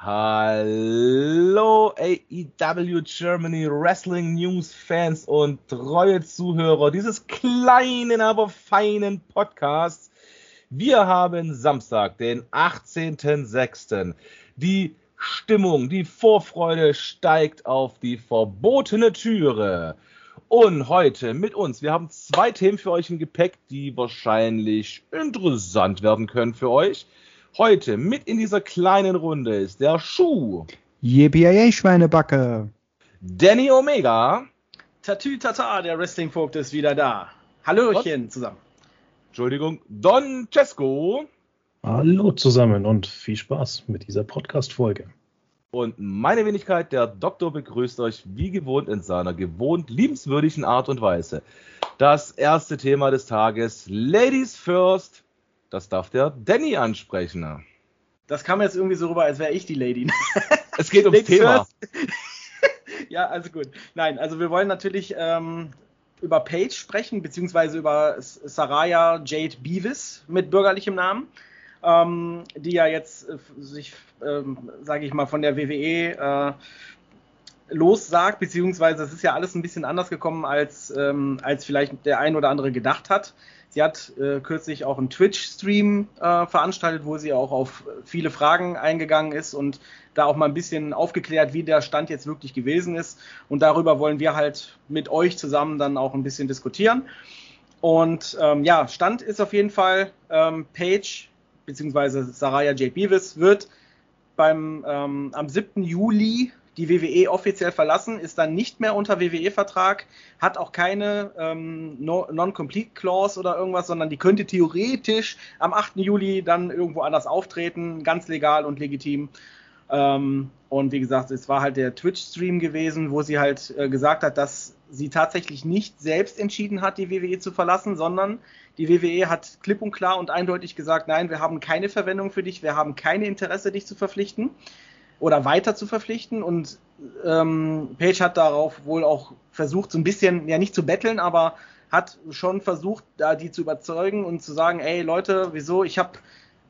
Hallo AEW Germany Wrestling News Fans und treue Zuhörer dieses kleinen, aber feinen Podcasts. Wir haben Samstag, den 18.06. Die Stimmung, die Vorfreude steigt auf die verbotene Türe. Und heute mit uns, wir haben zwei Themen für euch im Gepäck, die wahrscheinlich interessant werden können für euch. Heute mit in dieser kleinen Runde ist der Schuh. Yippie Schweinebacke. Danny Omega. Tatü Tata, der Wrestling-Vogt ist wieder da. Hallöchen zusammen. Entschuldigung, Don Cesco. Hallo zusammen und viel Spaß mit dieser Podcast-Folge. Und meine Wenigkeit, der Doktor, begrüßt euch wie gewohnt in seiner gewohnt liebenswürdigen Art und Weise. Das erste Thema des Tages, Ladies First, das darf der Danny ansprechen. Das kam jetzt irgendwie so rüber, als wäre ich die Lady. Es geht ums Thema. ja, also gut. Nein, also wir wollen natürlich ähm, über Paige sprechen, beziehungsweise über Saraya Jade Beavis mit bürgerlichem Namen, ähm, die ja jetzt äh, sich, ähm, sage ich mal, von der WWE äh, lossagt, beziehungsweise es ist ja alles ein bisschen anders gekommen, als, ähm, als vielleicht der ein oder andere gedacht hat. Sie hat äh, kürzlich auch einen Twitch-Stream äh, veranstaltet, wo sie auch auf viele Fragen eingegangen ist und da auch mal ein bisschen aufgeklärt, wie der Stand jetzt wirklich gewesen ist. Und darüber wollen wir halt mit euch zusammen dann auch ein bisschen diskutieren. Und ähm, ja, Stand ist auf jeden Fall, ähm, Paige bzw. Saraya J. Beavis wird beim ähm, am 7. Juli die WWE offiziell verlassen, ist dann nicht mehr unter WWE-Vertrag, hat auch keine ähm, Non-Complete Clause oder irgendwas, sondern die könnte theoretisch am 8. Juli dann irgendwo anders auftreten, ganz legal und legitim. Ähm, und wie gesagt, es war halt der Twitch-Stream gewesen, wo sie halt äh, gesagt hat, dass sie tatsächlich nicht selbst entschieden hat, die WWE zu verlassen, sondern die WWE hat klipp und klar und eindeutig gesagt, nein, wir haben keine Verwendung für dich, wir haben keine Interesse, dich zu verpflichten oder weiter zu verpflichten. Und ähm, Page hat darauf wohl auch versucht, so ein bisschen, ja nicht zu betteln, aber hat schon versucht, da die zu überzeugen und zu sagen, ey Leute, wieso, ich habe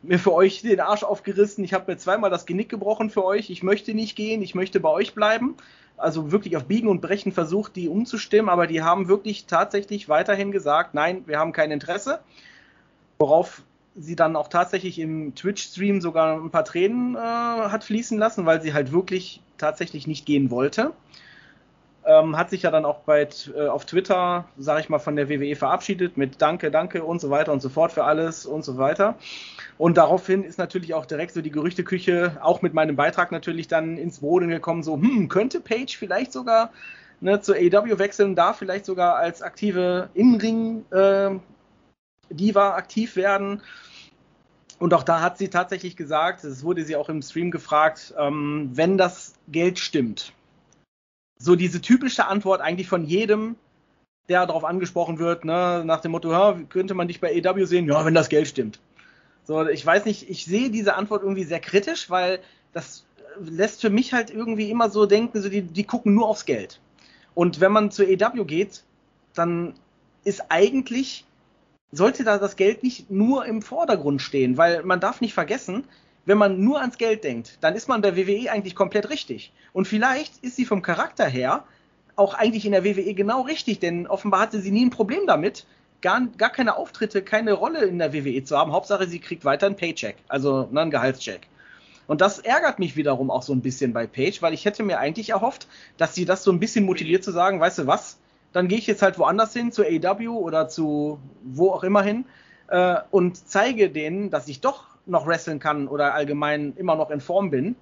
mir für euch den Arsch aufgerissen, ich habe mir zweimal das Genick gebrochen für euch, ich möchte nicht gehen, ich möchte bei euch bleiben. Also wirklich auf Biegen und Brechen versucht, die umzustimmen, aber die haben wirklich tatsächlich weiterhin gesagt, nein, wir haben kein Interesse. Worauf sie dann auch tatsächlich im Twitch-Stream sogar ein paar Tränen äh, hat fließen lassen, weil sie halt wirklich tatsächlich nicht gehen wollte. Ähm, hat sich ja dann auch bei, äh, auf Twitter, sage ich mal, von der WWE verabschiedet mit Danke, Danke und so weiter und so fort für alles und so weiter. Und daraufhin ist natürlich auch direkt so die Gerüchteküche, auch mit meinem Beitrag natürlich dann ins Boden gekommen, so, hm, könnte Page vielleicht sogar ne, zur AEW wechseln, da vielleicht sogar als aktive In-Ring äh, Diva aktiv werden. Und auch da hat sie tatsächlich gesagt, es wurde sie auch im Stream gefragt, ähm, wenn das Geld stimmt. So diese typische Antwort eigentlich von jedem, der darauf angesprochen wird, ne, nach dem Motto, könnte man dich bei EW sehen? Ja, wenn das Geld stimmt. So, ich weiß nicht, ich sehe diese Antwort irgendwie sehr kritisch, weil das lässt für mich halt irgendwie immer so denken, so die, die gucken nur aufs Geld. Und wenn man zur EW geht, dann ist eigentlich sollte da das Geld nicht nur im Vordergrund stehen, weil man darf nicht vergessen, wenn man nur ans Geld denkt, dann ist man bei WWE eigentlich komplett richtig. Und vielleicht ist sie vom Charakter her auch eigentlich in der WWE genau richtig, denn offenbar hatte sie nie ein Problem damit, gar, gar keine Auftritte, keine Rolle in der WWE zu haben. Hauptsache, sie kriegt weiter einen Paycheck, also ne, einen Gehaltscheck. Und das ärgert mich wiederum auch so ein bisschen bei Paige, weil ich hätte mir eigentlich erhofft, dass sie das so ein bisschen motiviert zu sagen, weißt du was, dann gehe ich jetzt halt woanders hin, zu AW oder zu wo auch immer hin äh, und zeige denen, dass ich doch noch wresteln kann oder allgemein immer noch in Form bin.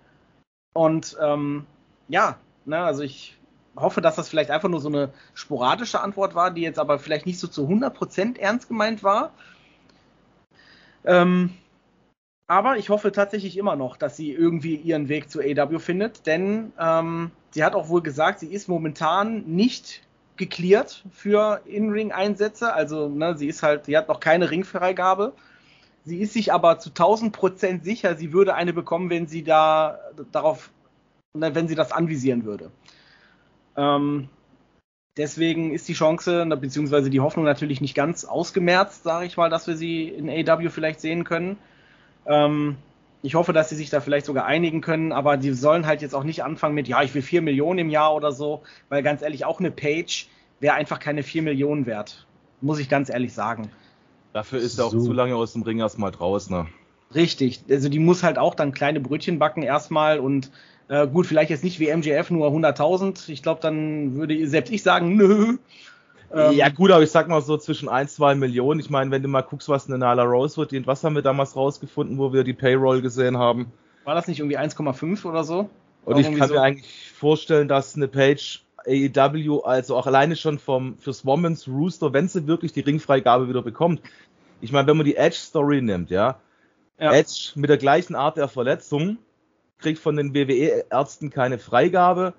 Und ähm, ja, ne, also ich hoffe, dass das vielleicht einfach nur so eine sporadische Antwort war, die jetzt aber vielleicht nicht so zu 100% ernst gemeint war. Ähm, aber ich hoffe tatsächlich immer noch, dass sie irgendwie ihren Weg zu AW findet, denn ähm, sie hat auch wohl gesagt, sie ist momentan nicht geklärt für In-Ring-Einsätze. Also ne, sie ist halt, sie hat noch keine Ringfreigabe. Sie ist sich aber zu 1000 Prozent sicher, sie würde eine bekommen, wenn sie da darauf, ne, wenn sie das anvisieren würde. Ähm, deswegen ist die Chance, ne, beziehungsweise die Hoffnung natürlich nicht ganz ausgemerzt, sage ich mal, dass wir sie in AW vielleicht sehen können. Ähm, ich hoffe, dass sie sich da vielleicht sogar einigen können, aber die sollen halt jetzt auch nicht anfangen mit, ja, ich will 4 Millionen im Jahr oder so, weil ganz ehrlich, auch eine Page wäre einfach keine 4 Millionen wert. Muss ich ganz ehrlich sagen. Dafür ist er auch zu lange aus dem Ring erstmal draußen. Ne? Richtig, also die muss halt auch dann kleine Brötchen backen erstmal und äh, gut, vielleicht jetzt nicht wie MJF nur 100.000. Ich glaube, dann würde selbst ich sagen, nö. Ähm, ja gut, aber ich sag mal so zwischen 1, 2 Millionen. Ich meine, wenn du mal guckst, was eine Nala Rose verdient, was haben wir damals rausgefunden, wo wir die Payroll gesehen haben? War das nicht irgendwie 1,5 oder so? Und ich kann so? mir eigentlich vorstellen, dass eine Page AEW, also auch alleine schon vom fürs Women's Rooster, wenn sie wirklich die Ringfreigabe wieder bekommt. Ich meine, wenn man die Edge Story nimmt, ja, ja. Edge mit der gleichen Art der Verletzung kriegt von den WWE-Ärzten keine Freigabe,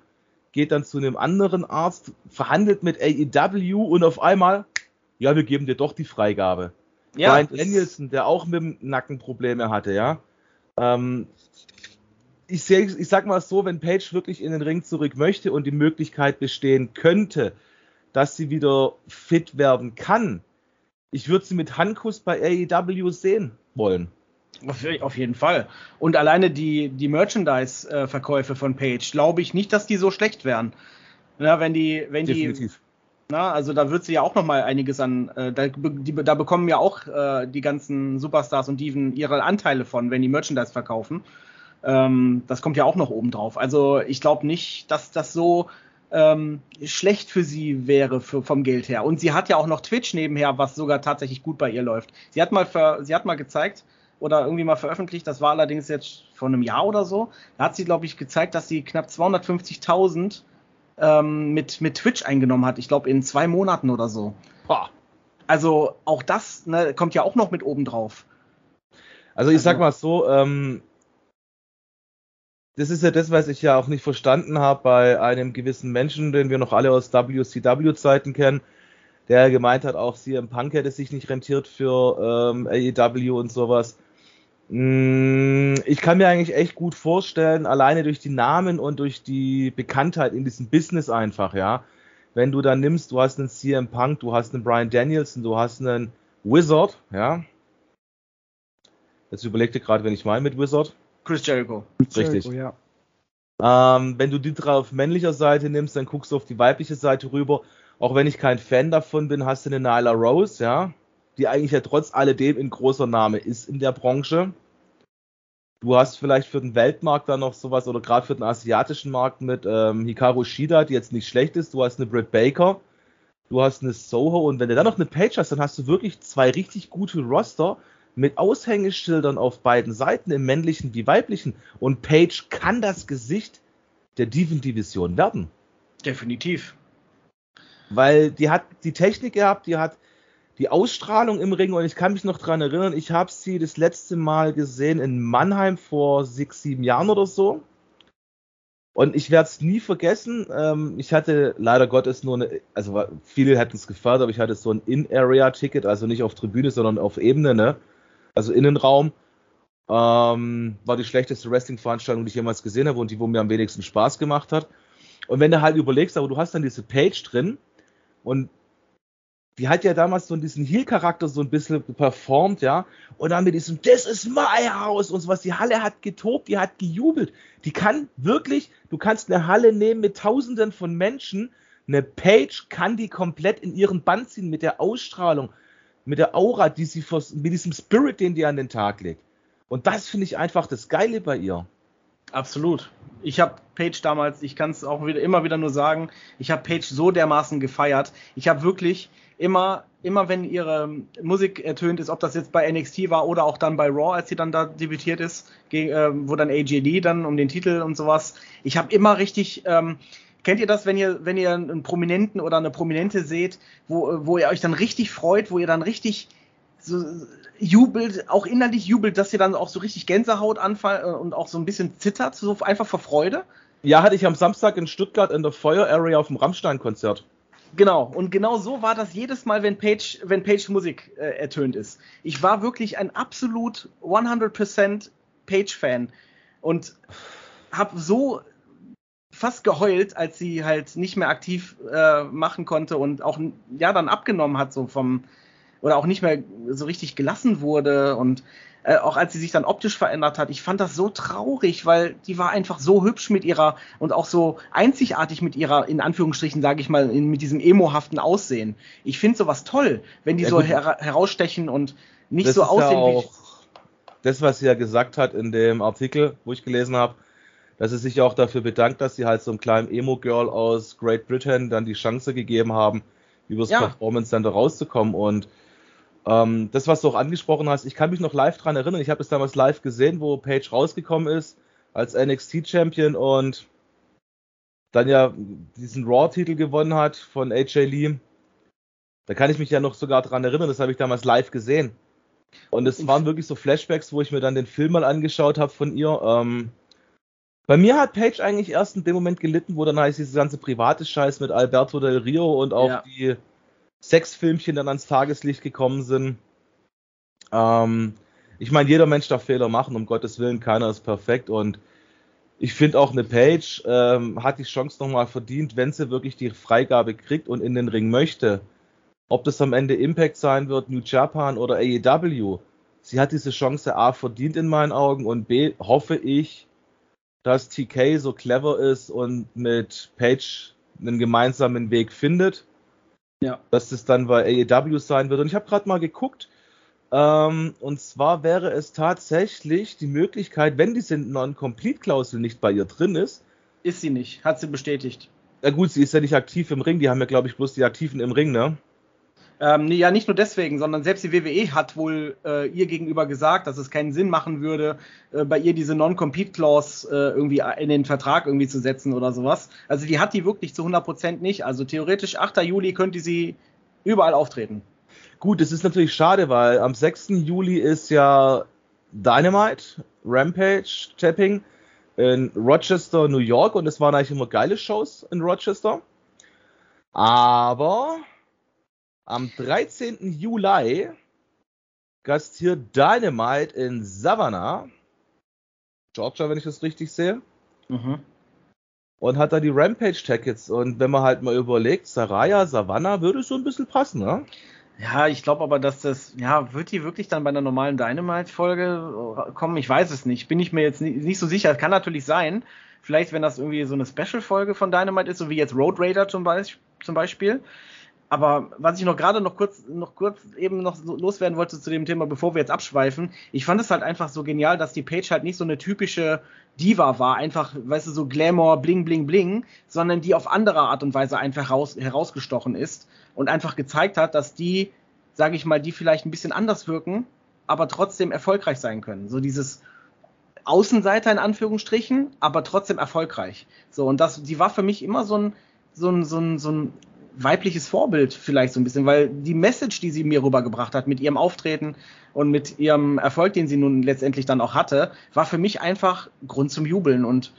geht dann zu einem anderen Arzt, verhandelt mit AEW und auf einmal, ja, wir geben dir doch die Freigabe. Ja, Brian Danielson, der auch mit dem Nacken Probleme hatte, ja. Ähm, ich, seh, ich sag mal so, wenn Paige wirklich in den Ring zurück möchte und die Möglichkeit bestehen könnte, dass sie wieder fit werden kann, ich würde sie mit Handkuss bei AEW sehen wollen. Auf jeden Fall. Und alleine die, die Merchandise-Verkäufe von Page, glaube ich nicht, dass die so schlecht wären. Na, wenn die, wenn Definitiv. die. Na, also da wird sie ja auch noch mal einiges an, äh, da, die, da, bekommen ja auch äh, die ganzen Superstars und Diven ihre Anteile von, wenn die Merchandise verkaufen. Ähm, das kommt ja auch noch oben drauf. Also ich glaube nicht, dass das so ähm, schlecht für sie wäre für, vom Geld her. Und sie hat ja auch noch Twitch nebenher, was sogar tatsächlich gut bei ihr läuft. Sie hat mal, für, sie hat mal gezeigt, oder irgendwie mal veröffentlicht. Das war allerdings jetzt vor einem Jahr oder so. Da hat sie, glaube ich, gezeigt, dass sie knapp 250.000 ähm, mit, mit Twitch eingenommen hat. Ich glaube, in zwei Monaten oder so. Boah. Also auch das ne, kommt ja auch noch mit oben drauf. Also ich also, sag mal so, ähm, das ist ja das, was ich ja auch nicht verstanden habe bei einem gewissen Menschen, den wir noch alle aus WCW-Zeiten kennen, der gemeint hat, auch CM Punk hätte sich nicht rentiert für ähm, AEW und sowas. Mm, ich kann mir eigentlich echt gut vorstellen, alleine durch die Namen und durch die Bekanntheit in diesem Business einfach, ja. Wenn du dann nimmst, du hast einen CM Punk, du hast einen Brian Danielson, du hast einen Wizard, ja. Jetzt überlegte gerade, wenn ich meine mit Wizard. Chris Jericho. Richtig. Jericho, ja. Ähm, wenn du die drei auf männlicher Seite nimmst, dann guckst du auf die weibliche Seite rüber. Auch wenn ich kein Fan davon bin, hast du eine Nyla Rose, ja die eigentlich ja trotz alledem ein großer Name ist in der Branche. Du hast vielleicht für den Weltmarkt dann noch sowas oder gerade für den asiatischen Markt mit ähm, Hikaru Shida, die jetzt nicht schlecht ist. Du hast eine Britt Baker, du hast eine Soho und wenn du dann noch eine Page hast, dann hast du wirklich zwei richtig gute Roster mit Aushängeschildern auf beiden Seiten, im männlichen wie weiblichen. Und Page kann das Gesicht der Diven-Division werden. Definitiv. Weil die hat die Technik gehabt, die hat die Ausstrahlung im Ring und ich kann mich noch dran erinnern, ich habe sie das letzte Mal gesehen in Mannheim vor sechs, sieben Jahren oder so. Und ich werde es nie vergessen. Ähm, ich hatte leider Gottes nur eine, also viele hätten es gefeiert, aber ich hatte so ein In-Area-Ticket, also nicht auf Tribüne, sondern auf Ebene, ne? Also Innenraum. Ähm, war die schlechteste Wrestling-Veranstaltung, die ich jemals gesehen habe und die, wo mir am wenigsten Spaß gemacht hat. Und wenn du halt überlegst, aber du hast dann diese Page drin und die hat ja damals so diesen Heel-Charakter so ein bisschen performt, ja. Und dann mit diesem, das ist mein Haus und sowas. Die Halle hat getobt, die hat gejubelt. Die kann wirklich, du kannst eine Halle nehmen mit Tausenden von Menschen. Eine Page kann die komplett in ihren Band ziehen mit der Ausstrahlung, mit der Aura, die sie, mit diesem Spirit, den die an den Tag legt. Und das finde ich einfach das Geile bei ihr. Absolut. Ich habe Page damals, ich kann es auch wieder immer wieder nur sagen, ich habe Page so dermaßen gefeiert. Ich habe wirklich, immer, immer wenn ihre Musik ertönt ist, ob das jetzt bei NXT war oder auch dann bei Raw, als sie dann da debütiert ist, gegen, äh, wo dann AJD dann um den Titel und sowas. Ich habe immer richtig, ähm, kennt ihr das, wenn ihr, wenn ihr einen Prominenten oder eine Prominente seht, wo, wo ihr euch dann richtig freut, wo ihr dann richtig so jubelt, auch innerlich jubelt, dass ihr dann auch so richtig Gänsehaut anfallen äh, und auch so ein bisschen zittert, so einfach vor Freude? Ja, hatte ich am Samstag in Stuttgart in der Feuer Area auf dem Rammstein-Konzert. Genau, und genau so war das jedes Mal, wenn Page, wenn Page Musik äh, ertönt ist. Ich war wirklich ein absolut 100% Page-Fan und habe so fast geheult, als sie halt nicht mehr aktiv äh, machen konnte und auch ja dann abgenommen hat so vom oder auch nicht mehr so richtig gelassen wurde und äh, auch als sie sich dann optisch verändert hat, ich fand das so traurig, weil die war einfach so hübsch mit ihrer und auch so einzigartig mit ihrer, in Anführungsstrichen, sage ich mal, in, mit diesem emohaften Aussehen. Ich finde sowas toll, wenn die ja, so her herausstechen und nicht das so aussehen ja wie. Das, was sie ja gesagt hat in dem Artikel, wo ich gelesen habe, dass sie sich auch dafür bedankt, dass sie halt so einem kleinen Emo-Girl aus Great Britain dann die Chance gegeben haben, über das ja. Performance Center rauszukommen. Und ähm, das, was du auch angesprochen hast, ich kann mich noch live dran erinnern. Ich habe es damals live gesehen, wo Paige rausgekommen ist als NXT-Champion und dann ja diesen Raw-Titel gewonnen hat von AJ Lee. Da kann ich mich ja noch sogar dran erinnern, das habe ich damals live gesehen. Und es waren wirklich so Flashbacks, wo ich mir dann den Film mal angeschaut habe von ihr. Ähm, bei mir hat Paige eigentlich erst in dem Moment gelitten, wo dann heißt dieses ganze private Scheiß mit Alberto del Rio und auch ja. die Sexfilmchen dann ans Tageslicht gekommen sind. Ähm, ich meine, jeder Mensch darf Fehler machen, um Gottes Willen, keiner ist perfekt und ich finde auch eine Page ähm, hat die Chance nochmal verdient, wenn sie wirklich die Freigabe kriegt und in den Ring möchte. Ob das am Ende Impact sein wird, New Japan oder AEW. Sie hat diese Chance A verdient in meinen Augen und B hoffe ich, dass TK so clever ist und mit Page einen gemeinsamen Weg findet. Ja. Dass das dann bei AEW sein wird. Und ich habe gerade mal geguckt. Ähm, und zwar wäre es tatsächlich die Möglichkeit, wenn diese Non-Complete-Klausel nicht bei ihr drin ist. Ist sie nicht, hat sie bestätigt. Ja gut, sie ist ja nicht aktiv im Ring, die haben ja, glaube ich, bloß die Aktiven im Ring, ne? Ähm, ja, nicht nur deswegen, sondern selbst die WWE hat wohl äh, ihr gegenüber gesagt, dass es keinen Sinn machen würde, äh, bei ihr diese Non-Compete-Clause äh, irgendwie in den Vertrag irgendwie zu setzen oder sowas. Also die hat die wirklich zu 100% nicht. Also theoretisch 8. Juli könnte sie überall auftreten. Gut, es ist natürlich schade, weil am 6. Juli ist ja Dynamite, Rampage, Tapping in Rochester, New York und es waren eigentlich immer geile Shows in Rochester. Aber am 13. Juli gastiert Dynamite in Savannah, Georgia, wenn ich das richtig sehe. Mhm. Und hat da die Rampage-Tickets. Und wenn man halt mal überlegt, Saraya, Savannah würde so ein bisschen passen, ne? Ja, ich glaube aber, dass das, ja, wird die wirklich dann bei einer normalen Dynamite-Folge kommen? Ich weiß es nicht. Bin ich mir jetzt nicht, nicht so sicher. Kann natürlich sein. Vielleicht, wenn das irgendwie so eine Special-Folge von Dynamite ist, so wie jetzt Road Raider zum, Be zum Beispiel. Aber was ich noch gerade noch kurz, noch kurz eben noch loswerden wollte zu dem Thema, bevor wir jetzt abschweifen, ich fand es halt einfach so genial, dass die Page halt nicht so eine typische Diva war, einfach, weißt du, so Glamour, bling, bling, bling, sondern die auf andere Art und Weise einfach raus, herausgestochen ist und einfach gezeigt hat, dass die, sage ich mal, die vielleicht ein bisschen anders wirken, aber trotzdem erfolgreich sein können. So dieses Außenseiter in Anführungsstrichen, aber trotzdem erfolgreich. So, und das, die war für mich immer so ein, so ein, so ein, so ein weibliches Vorbild vielleicht so ein bisschen, weil die Message, die sie mir rübergebracht hat mit ihrem Auftreten und mit ihrem Erfolg, den sie nun letztendlich dann auch hatte, war für mich einfach Grund zum Jubeln und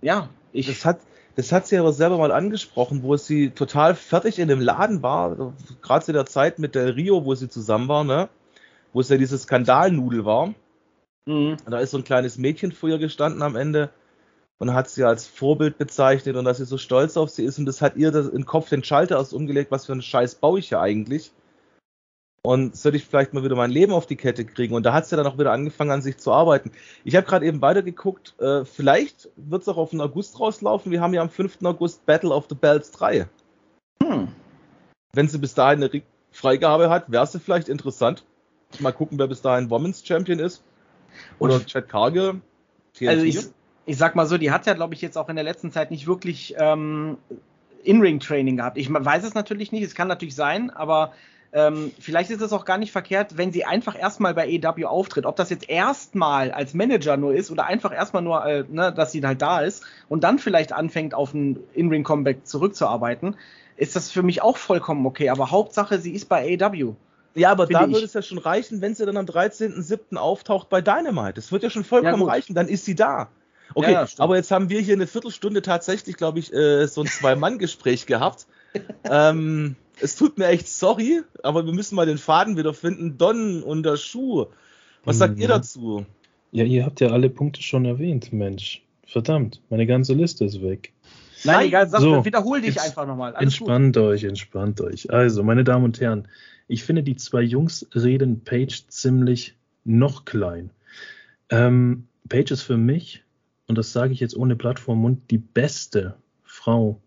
ja, ich. Das hat, das hat sie aber selber mal angesprochen, wo sie total fertig in dem Laden war, gerade zu der Zeit mit der Rio, wo sie zusammen war, ne? Wo es ja diese Skandalnudel war. Mhm. Da ist so ein kleines Mädchen vor ihr gestanden am Ende und hat sie als Vorbild bezeichnet und dass sie so stolz auf sie ist und das hat ihr das im Kopf den Schalter erst umgelegt, was für einen Scheiß baue ich ja eigentlich. Und sollte ich vielleicht mal wieder mein Leben auf die Kette kriegen. Und da hat sie dann auch wieder angefangen, an sich zu arbeiten. Ich habe gerade eben weitergeguckt, äh, vielleicht wird es auch auf den August rauslaufen. Wir haben ja am 5. August Battle of the Bells 3. Hm. Wenn sie bis dahin eine Freigabe hat, wäre sie vielleicht interessant. Mal gucken, wer bis dahin Women's Champion ist. Oder Chad Cargill. TNT. Also ich, ich sag mal so, die hat ja, glaube ich, jetzt auch in der letzten Zeit nicht wirklich ähm, In-Ring-Training gehabt. Ich weiß es natürlich nicht, es kann natürlich sein, aber ähm, vielleicht ist es auch gar nicht verkehrt, wenn sie einfach erstmal bei EW auftritt. Ob das jetzt erstmal als Manager nur ist oder einfach erstmal nur, äh, ne, dass sie halt da ist und dann vielleicht anfängt, auf ein In-Ring-Comeback zurückzuarbeiten, ist das für mich auch vollkommen okay. Aber Hauptsache, sie ist bei AW. Ja, aber da würde es ja schon reichen, wenn sie dann am 13.07. auftaucht bei Dynamite. Das wird ja schon vollkommen ja, reichen, dann ist sie da. Okay, ja, aber jetzt haben wir hier eine Viertelstunde tatsächlich, glaube ich, äh, so ein Zwei-Mann-Gespräch gehabt. ähm, es tut mir echt sorry, aber wir müssen mal den Faden wiederfinden. Don und der Schuh. Was sagt ja. ihr dazu? Ja, ihr habt ja alle Punkte schon erwähnt, Mensch. Verdammt, meine ganze Liste ist weg. Nein, Nein egal, sag, so, wiederhol dich einfach nochmal. Entspannt gut. euch, entspannt euch. Also, meine Damen und Herren, ich finde, die zwei Jungs reden Page ziemlich noch klein. Ähm, Paige ist für mich, und das sage ich jetzt ohne Blatt vor Mund, die beste Frau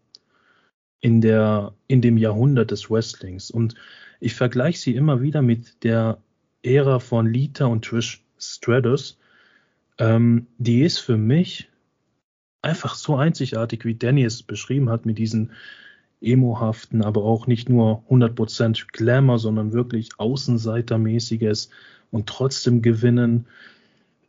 in, der, in dem Jahrhundert des Wrestlings. Und ich vergleiche sie immer wieder mit der Ära von Lita und Trish Stratus. Ähm, die ist für mich einfach so einzigartig, wie Danny es beschrieben hat, mit diesen emohaften, aber auch nicht nur 100% Glamour, sondern wirklich Außenseitermäßiges und trotzdem gewinnen.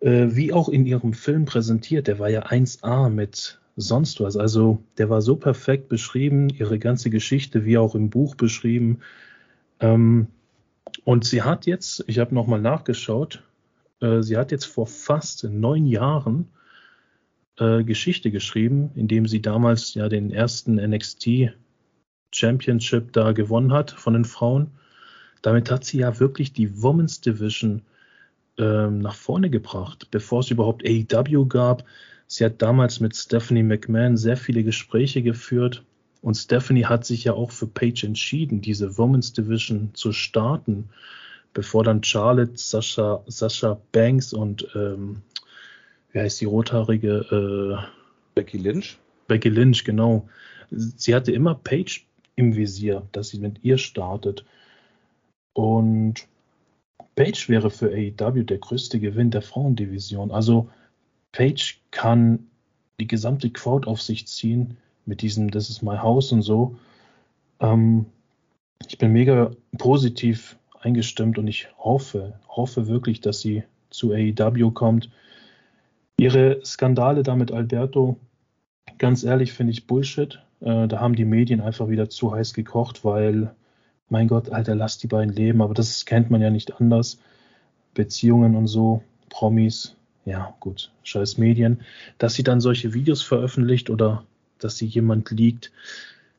Äh, wie auch in ihrem Film präsentiert, der war ja 1A mit sonst was. Also der war so perfekt beschrieben, ihre ganze Geschichte, wie auch im Buch beschrieben. Ähm, und sie hat jetzt, ich habe nochmal nachgeschaut, äh, sie hat jetzt vor fast neun Jahren äh, Geschichte geschrieben, indem sie damals ja den ersten NXT Championship da gewonnen hat von den Frauen. Damit hat sie ja wirklich die Women's Division ähm, nach vorne gebracht, bevor es überhaupt AEW gab. Sie hat damals mit Stephanie McMahon sehr viele Gespräche geführt und Stephanie hat sich ja auch für Paige entschieden, diese Women's Division zu starten, bevor dann Charlotte, Sascha, Sascha Banks und ähm, wie heißt die rothaarige äh, Becky Lynch? Becky Lynch, genau. Sie hatte immer Paige im Visier, dass sie mit ihr startet. Und Paige wäre für AEW der größte Gewinn der Frauendivision. Also Page kann die gesamte Crowd auf sich ziehen mit diesem Das ist my house und so. Ähm, ich bin mega positiv eingestimmt und ich hoffe, hoffe wirklich, dass sie zu AEW kommt. Ihre Skandale da mit Alberto, ganz ehrlich, finde ich Bullshit. Äh, da haben die Medien einfach wieder zu heiß gekocht, weil, mein Gott, Alter, lass die beiden leben. Aber das kennt man ja nicht anders. Beziehungen und so, Promis, ja gut, scheiß Medien, dass sie dann solche Videos veröffentlicht oder dass sie jemand liegt.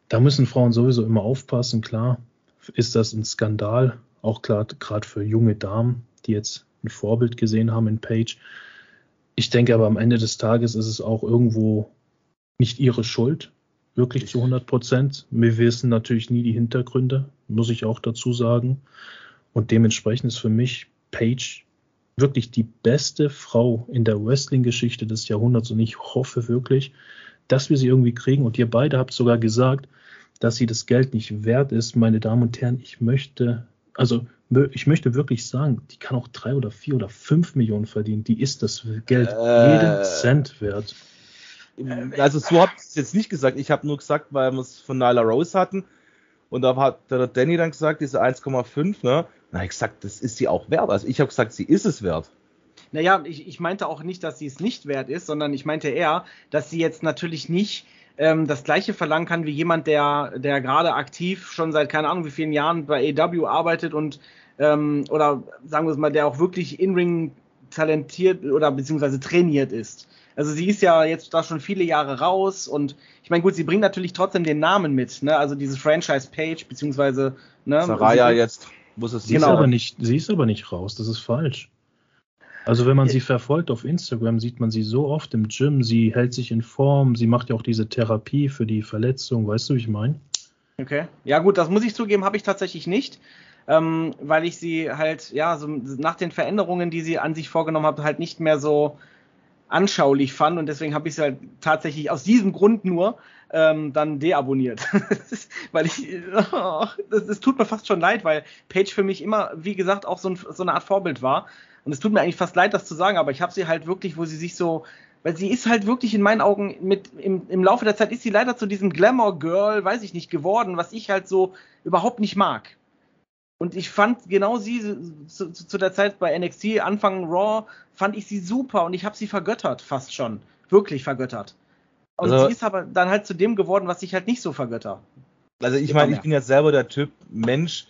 Da müssen Frauen sowieso immer aufpassen, klar. Ist das ein Skandal? Auch klar, gerade für junge Damen, die jetzt ein Vorbild gesehen haben in Page. Ich denke aber am Ende des Tages ist es auch irgendwo nicht ihre Schuld, wirklich zu 100 Prozent. Wir wissen natürlich nie die Hintergründe, muss ich auch dazu sagen. Und dementsprechend ist für mich Page wirklich die beste Frau in der Wrestling-Geschichte des Jahrhunderts und ich hoffe wirklich, dass wir sie irgendwie kriegen. Und ihr beide habt sogar gesagt, dass sie das Geld nicht wert ist. Meine Damen und Herren, ich möchte, also ich möchte wirklich sagen, die kann auch drei oder vier oder fünf Millionen verdienen. Die ist das Geld äh, jeden Cent wert. Also so habe ich es jetzt nicht gesagt. Ich habe nur gesagt, weil wir es von Nyla Rose hatten. Und da hat der Danny dann gesagt, diese 1,5, ne? Na, ich gesagt, das ist sie auch wert. Also ich habe gesagt, sie ist es wert. Naja, ich, ich meinte auch nicht, dass sie es nicht wert ist, sondern ich meinte eher, dass sie jetzt natürlich nicht ähm, das gleiche verlangen kann wie jemand, der, der gerade aktiv schon seit keine Ahnung wie vielen Jahren bei AW arbeitet und ähm, oder sagen wir es mal, der auch wirklich in-ring talentiert oder beziehungsweise trainiert ist. Also sie ist ja jetzt da schon viele Jahre raus und ich meine, gut, sie bringt natürlich trotzdem den Namen mit, ne? Also dieses Franchise Page, beziehungsweise, ne? Saraya jetzt. Muss es sie, genau. ist aber nicht, sie ist aber nicht raus, das ist falsch. Also wenn man sie verfolgt auf Instagram, sieht man sie so oft im Gym, sie hält sich in Form, sie macht ja auch diese Therapie für die Verletzung, weißt du, wie ich meine? Okay. Ja gut, das muss ich zugeben, habe ich tatsächlich nicht, ähm, weil ich sie halt, ja, so nach den Veränderungen, die sie an sich vorgenommen hat, halt nicht mehr so anschaulich fand und deswegen habe ich sie halt tatsächlich aus diesem Grund nur ähm, dann deabonniert. weil ich, oh, tut mir fast schon leid, weil Page für mich immer, wie gesagt, auch so, ein, so eine Art Vorbild war. Und es tut mir eigentlich fast leid, das zu sagen, aber ich habe sie halt wirklich, wo sie sich so, weil sie ist halt wirklich in meinen Augen mit im, im Laufe der Zeit ist sie leider zu diesem Glamour Girl, weiß ich nicht, geworden, was ich halt so überhaupt nicht mag. Und ich fand genau sie zu, zu, der Zeit bei NXT, Anfang Raw, fand ich sie super und ich habe sie vergöttert, fast schon. Wirklich vergöttert. Und also, sie ist aber dann halt zu dem geworden, was ich halt nicht so vergötter. Also ich meine, ich bin jetzt selber der Typ Mensch,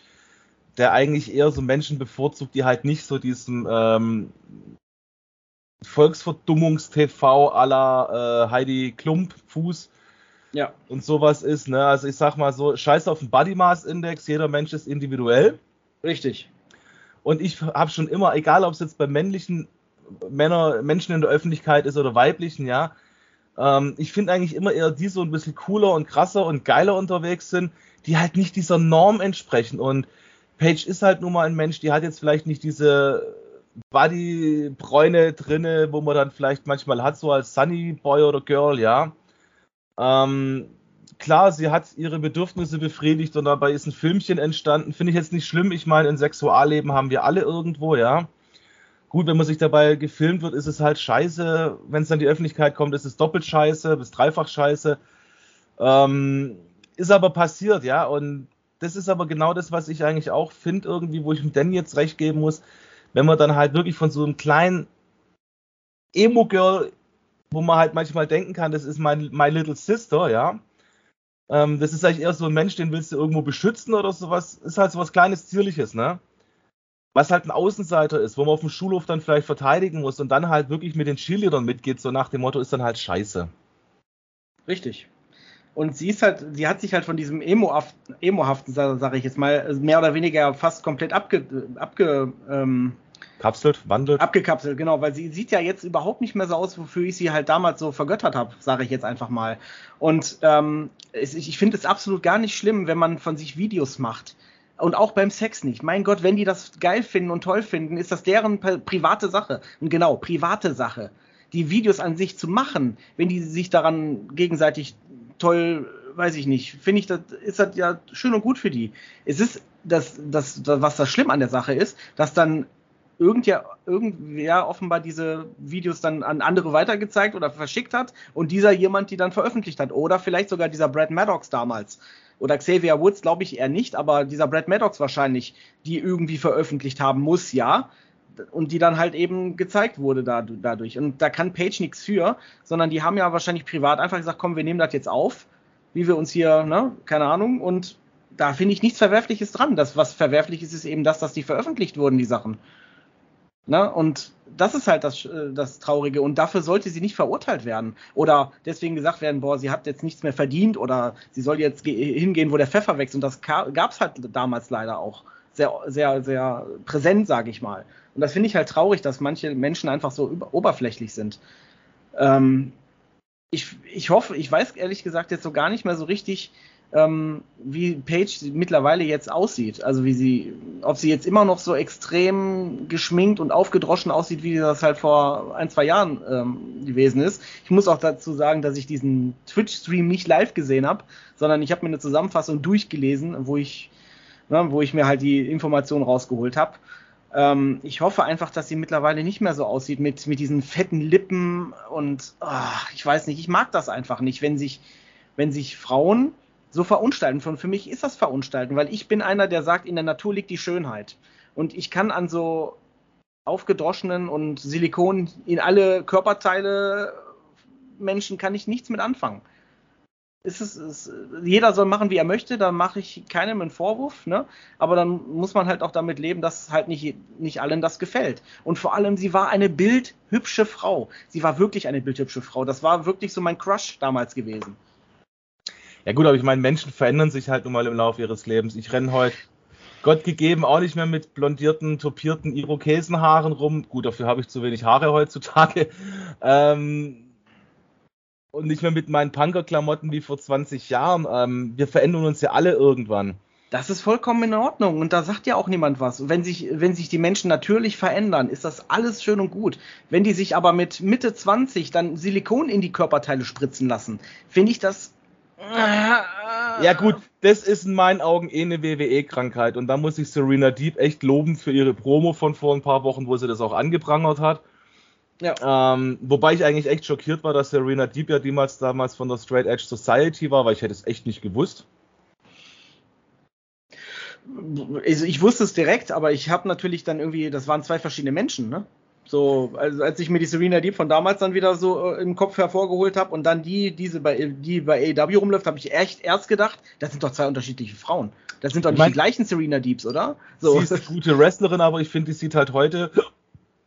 der eigentlich eher so Menschen bevorzugt, die halt nicht so diesem ähm, Volksverdummungs-TV la äh, Heidi Klump Fuß ja. und sowas ist. Ne? Also ich sag mal so, scheiß auf den Body Mass Index, jeder Mensch ist individuell. Richtig. Und ich habe schon immer, egal ob es jetzt bei männlichen Männer, Menschen in der Öffentlichkeit ist oder weiblichen, ja, ähm, ich finde eigentlich immer eher die so ein bisschen cooler und krasser und geiler unterwegs sind, die halt nicht dieser Norm entsprechen. Und Paige ist halt nun mal ein Mensch, die hat jetzt vielleicht nicht diese Body-Bräune drinne, wo man dann vielleicht manchmal hat, so als Sunny Boy oder Girl, ja. Ähm, klar, sie hat ihre Bedürfnisse befriedigt und dabei ist ein Filmchen entstanden. Finde ich jetzt nicht schlimm. Ich meine, ein Sexualleben haben wir alle irgendwo, ja. Gut, wenn man sich dabei gefilmt wird, ist es halt scheiße. Wenn es dann die Öffentlichkeit kommt, ist es doppelt scheiße, bis dreifach scheiße. Ähm, ist aber passiert, ja. Und das ist aber genau das, was ich eigentlich auch finde, irgendwie, wo ich dem Danny jetzt recht geben muss. Wenn man dann halt wirklich von so einem kleinen Emo-Girl, wo man halt manchmal denken kann, das ist mein My Little Sister, ja. Ähm, das ist eigentlich eher so ein Mensch, den willst du irgendwo beschützen oder sowas. Ist halt so was kleines, zierliches, ne? Was halt ein Außenseiter ist, wo man auf dem Schulhof dann vielleicht verteidigen muss und dann halt wirklich mit den Cheerleadern mitgeht, so nach dem Motto, ist dann halt scheiße. Richtig. Und sie ist halt, sie hat sich halt von diesem Emo-haften, Emo-haften sage ich jetzt mal, mehr oder weniger fast komplett abge, abge ähm, Kapselt, wandelt. Abgekapselt, genau, weil sie sieht ja jetzt überhaupt nicht mehr so aus, wofür ich sie halt damals so vergöttert habe, sage ich jetzt einfach mal. Und ähm, ich, ich finde es absolut gar nicht schlimm, wenn man von sich Videos macht. Und auch beim Sex nicht. Mein Gott, wenn die das geil finden und toll finden, ist das deren private Sache. Und genau, private Sache. Die Videos an sich zu machen, wenn die sich daran gegenseitig toll, weiß ich nicht, finde ich, das ist das ja schön und gut für die. Es ist das, das, das, was das schlimm an der Sache ist, dass dann irgendwer, irgendwer offenbar diese Videos dann an andere weitergezeigt oder verschickt hat und dieser jemand die dann veröffentlicht hat. Oder vielleicht sogar dieser Brad Maddox damals. Oder Xavier Woods, glaube ich eher nicht, aber dieser Brad Maddox wahrscheinlich, die irgendwie veröffentlicht haben muss, ja. Und die dann halt eben gezeigt wurde da, dadurch. Und da kann Page nichts für, sondern die haben ja wahrscheinlich privat einfach gesagt, komm, wir nehmen das jetzt auf, wie wir uns hier, ne, keine Ahnung, und da finde ich nichts Verwerfliches dran. Das, was verwerflich ist, ist eben das, dass die veröffentlicht wurden, die Sachen. Ne? Und das ist halt das, äh, das Traurige. Und dafür sollte sie nicht verurteilt werden. Oder deswegen gesagt werden, boah, sie hat jetzt nichts mehr verdient oder sie soll jetzt hingehen, wo der Pfeffer wächst. Und das gab es halt damals leider auch sehr, sehr, sehr präsent, sage ich mal. Und das finde ich halt traurig, dass manche Menschen einfach so oberflächlich sind. Ähm, ich, ich hoffe, ich weiß ehrlich gesagt jetzt so gar nicht mehr so richtig, ähm, wie Paige mittlerweile jetzt aussieht. Also wie sie, ob sie jetzt immer noch so extrem geschminkt und aufgedroschen aussieht, wie das halt vor ein, zwei Jahren ähm, gewesen ist. Ich muss auch dazu sagen, dass ich diesen Twitch-Stream nicht live gesehen habe, sondern ich habe mir eine Zusammenfassung durchgelesen, wo ich, ne, wo ich mir halt die Informationen rausgeholt habe. Ähm, ich hoffe einfach, dass sie mittlerweile nicht mehr so aussieht mit, mit diesen fetten Lippen und oh, ich weiß nicht, ich mag das einfach nicht, wenn sich, wenn sich Frauen so verunstalten. Und für mich ist das verunstalten, weil ich bin einer, der sagt, in der Natur liegt die Schönheit. Und ich kann an so aufgedroschenen und Silikon in alle Körperteile Menschen kann ich nichts mit anfangen. Es ist, es, jeder soll machen, wie er möchte, da mache ich keinem einen Vorwurf, ne? aber dann muss man halt auch damit leben, dass halt nicht, nicht allen das gefällt. Und vor allem, sie war eine bildhübsche Frau. Sie war wirklich eine bildhübsche Frau. Das war wirklich so mein Crush damals gewesen. Ja gut, aber ich meine, Menschen verändern sich halt nun mal im Laufe ihres Lebens. Ich renne heute Gott gegeben auch nicht mehr mit blondierten, topierten Irokesenhaaren rum. Gut, dafür habe ich zu wenig Haare heutzutage. Ähm, und nicht mehr mit meinen Punker-Klamotten wie vor 20 Jahren. Ähm, wir verändern uns ja alle irgendwann. Das ist vollkommen in Ordnung und da sagt ja auch niemand was. Wenn sich, wenn sich die Menschen natürlich verändern, ist das alles schön und gut. Wenn die sich aber mit Mitte 20 dann Silikon in die Körperteile spritzen lassen, finde ich das ja gut, das ist in meinen Augen eh eine WWE-Krankheit und da muss ich Serena Deep echt loben für ihre Promo von vor ein paar Wochen, wo sie das auch angeprangert hat. Ja. Ähm, wobei ich eigentlich echt schockiert war, dass Serena Deep ja damals, damals von der Straight Edge Society war, weil ich hätte es echt nicht gewusst. Also ich wusste es direkt, aber ich habe natürlich dann irgendwie, das waren zwei verschiedene Menschen, ne? So, also als ich mir die Serena Deep von damals dann wieder so äh, im Kopf hervorgeholt habe und dann die, diese bei, die bei AEW rumläuft, habe ich echt erst gedacht, das sind doch zwei unterschiedliche Frauen. Das sind doch nicht ich mein, die gleichen Serena Deeps, oder? So. Sie ist eine gute Wrestlerin, aber ich finde, die sieht halt heute,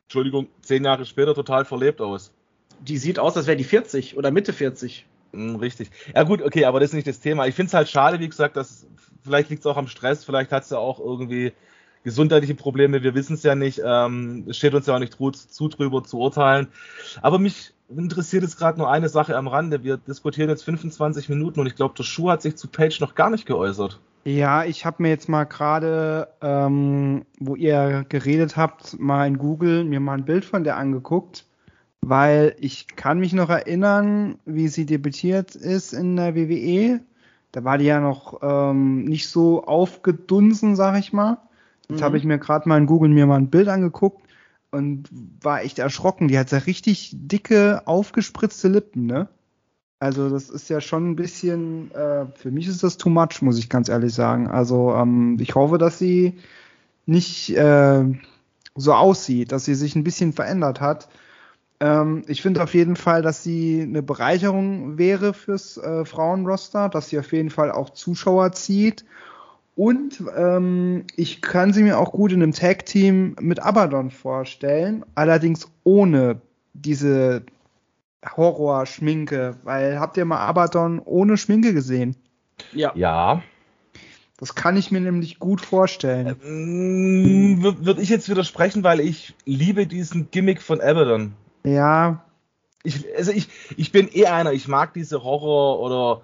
Entschuldigung, zehn Jahre später total verlebt aus. Die sieht aus, als wäre die 40 oder Mitte 40. Hm, richtig. Ja gut, okay, aber das ist nicht das Thema. Ich finde es halt schade, wie gesagt, dass vielleicht liegt es auch am Stress, vielleicht hat sie auch irgendwie gesundheitliche Probleme, wir wissen es ja nicht. Ähm, steht uns ja auch nicht zu, drüber zu urteilen. Aber mich interessiert jetzt gerade nur eine Sache am Rande. Wir diskutieren jetzt 25 Minuten und ich glaube, der Schuh hat sich zu Page noch gar nicht geäußert. Ja, ich habe mir jetzt mal gerade, ähm, wo ihr geredet habt, mal in Google mir mal ein Bild von der angeguckt, weil ich kann mich noch erinnern, wie sie debütiert ist in der WWE. Da war die ja noch ähm, nicht so aufgedunsen, sag ich mal. Jetzt Mhm. habe ich mir gerade mal in Google mir mal ein Bild angeguckt und war echt erschrocken. Die hat ja richtig dicke, aufgespritzte Lippen, ne? Also das ist ja schon ein bisschen, äh, für mich ist das too much, muss ich ganz ehrlich sagen. Also ähm, ich hoffe, dass sie nicht äh, so aussieht, dass sie sich ein bisschen verändert hat. Ähm, ich finde auf jeden Fall, dass sie eine Bereicherung wäre fürs äh, Frauenroster, dass sie auf jeden Fall auch Zuschauer zieht. Und ähm, ich kann sie mir auch gut in einem Tag-Team mit Abaddon vorstellen, allerdings ohne diese Horror-Schminke, weil habt ihr mal Abaddon ohne Schminke gesehen? Ja. Ja. Das kann ich mir nämlich gut vorstellen. Ähm, Würde ich jetzt widersprechen, weil ich liebe diesen Gimmick von Abaddon. Ja, Ich, also ich, ich bin eh einer, ich mag diese Horror- oder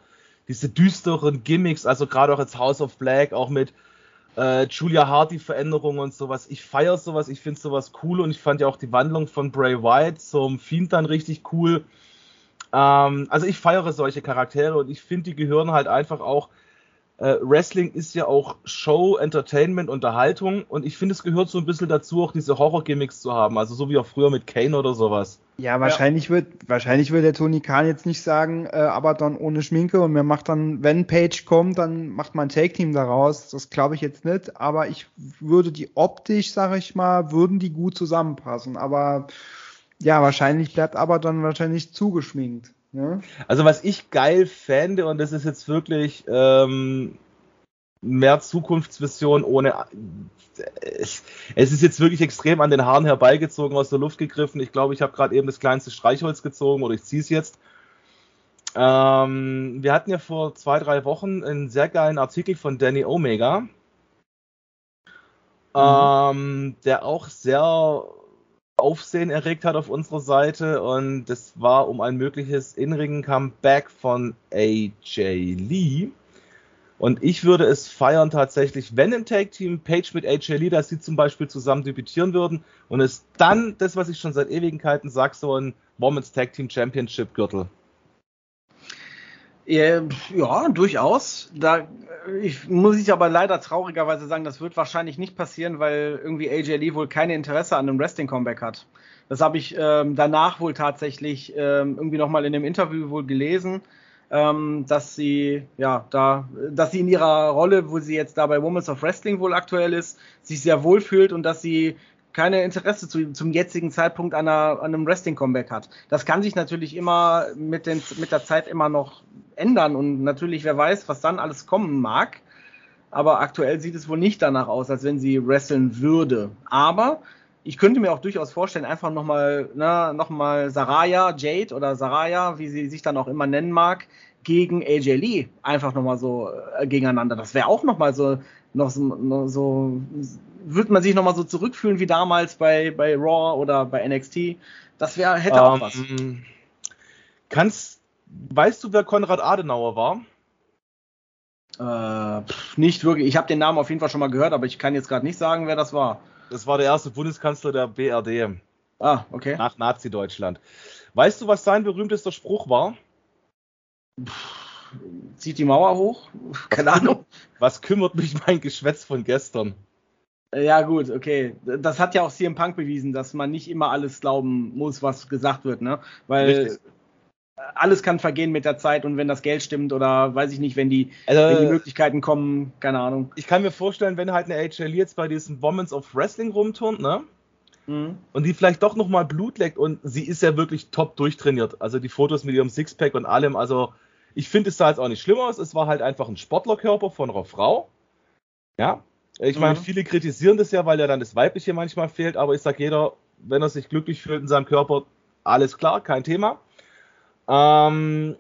diese düsteren Gimmicks, also gerade auch jetzt House of Black, auch mit äh, Julia Hart die Veränderungen und sowas. Ich feiere sowas, ich finde sowas cool und ich fand ja auch die Wandlung von Bray Wyatt zum Fiend dann richtig cool. Ähm, also ich feiere solche Charaktere und ich finde, die gehören halt einfach auch. Äh, Wrestling ist ja auch Show, Entertainment, Unterhaltung und ich finde, es gehört so ein bisschen dazu, auch diese Horror-Gimmicks zu haben. Also so wie auch früher mit Kane oder sowas. ja, wahrscheinlich wird, wahrscheinlich wird der Tony Khan jetzt nicht sagen, äh, Abaddon ohne Schminke und mir macht dann, wenn Page kommt, dann macht man ein Take-Team daraus. Das glaube ich jetzt nicht, aber ich würde die optisch, sage ich mal, würden die gut zusammenpassen. Aber ja, wahrscheinlich bleibt Abaddon wahrscheinlich zugeschminkt. Ne? Also was ich geil fände, und das ist jetzt wirklich ähm, mehr Zukunftsvision ohne. Es, es ist jetzt wirklich extrem an den Haaren herbeigezogen, aus der Luft gegriffen. Ich glaube, ich habe gerade eben das kleinste Streichholz gezogen oder ich ziehe es jetzt. Ähm, wir hatten ja vor zwei, drei Wochen einen sehr geilen Artikel von Danny Omega, ähm, der auch sehr Aufsehen erregt hat auf unserer Seite und das war um ein mögliches In-Ring-Comeback von AJ Lee. Und ich würde es feiern tatsächlich, wenn im Tag-Team Page mit AJ Lee, dass sie zum Beispiel zusammen debütieren würden und es dann, das was ich schon seit Ewigkeiten sage, so ein Women's Tag Team Championship Gürtel. Ja, durchaus. Da ich, muss ich aber leider traurigerweise sagen, das wird wahrscheinlich nicht passieren, weil irgendwie AJ Lee wohl keine Interesse an einem Wrestling-Comeback hat. Das habe ich ähm, danach wohl tatsächlich ähm, irgendwie nochmal in dem Interview wohl gelesen, ähm, dass sie, ja, da, dass sie in ihrer Rolle, wo sie jetzt da bei Women's of Wrestling wohl aktuell ist, sich sehr wohl fühlt und dass sie keine Interesse zu, zum jetzigen Zeitpunkt an, einer, an einem Wrestling-Comeback hat. Das kann sich natürlich immer mit, den, mit der Zeit immer noch ändern und natürlich, wer weiß, was dann alles kommen mag. Aber aktuell sieht es wohl nicht danach aus, als wenn sie wresteln würde. Aber ich könnte mir auch durchaus vorstellen, einfach nochmal ne, noch mal Saraya, Jade oder Saraya, wie sie sich dann auch immer nennen mag, gegen AJ Lee einfach nochmal so äh, gegeneinander. Das wäre auch nochmal so, noch so, noch so würde man sich nochmal so zurückfühlen wie damals bei, bei Raw oder bei NXT. Das wäre, hätte auch was. Ähm, Kannst, weißt du, wer Konrad Adenauer war? Äh, pff, nicht wirklich. Ich habe den Namen auf jeden Fall schon mal gehört, aber ich kann jetzt gerade nicht sagen, wer das war. Das war der erste Bundeskanzler der BRD Ah, okay. nach Nazi-Deutschland. Weißt du, was sein berühmtester Spruch war? Zieht die Mauer hoch? Keine Ahnung. Was kümmert mich mein Geschwätz von gestern? Ja, gut, okay. Das hat ja auch CM Punk bewiesen, dass man nicht immer alles glauben muss, was gesagt wird, ne? Weil Richtig. alles kann vergehen mit der Zeit und wenn das Geld stimmt oder weiß ich nicht, wenn die, Also, wenn die Möglichkeiten kommen, keine Ahnung. ich kann mir vorstellen, wenn halt eine Lee jetzt bei diesen Women's of Wrestling rumturnt, ne? Mhm. Und die vielleicht doch nochmal Blut leckt und sie ist ja wirklich top durchtrainiert. Also die Fotos mit ihrem Sixpack und allem, also ich finde es sah jetzt auch nicht schlimm aus. Es war halt einfach ein Sportlerkörper von einer Frau. Ja. Ich meine, Mhm. viele kritisieren das ja, weil ja dann das Weibliche manchmal fehlt, aber ich sag jeder, wenn er sich glücklich fühlt in seinem Körper, alles klar, kein Thema. Ähm,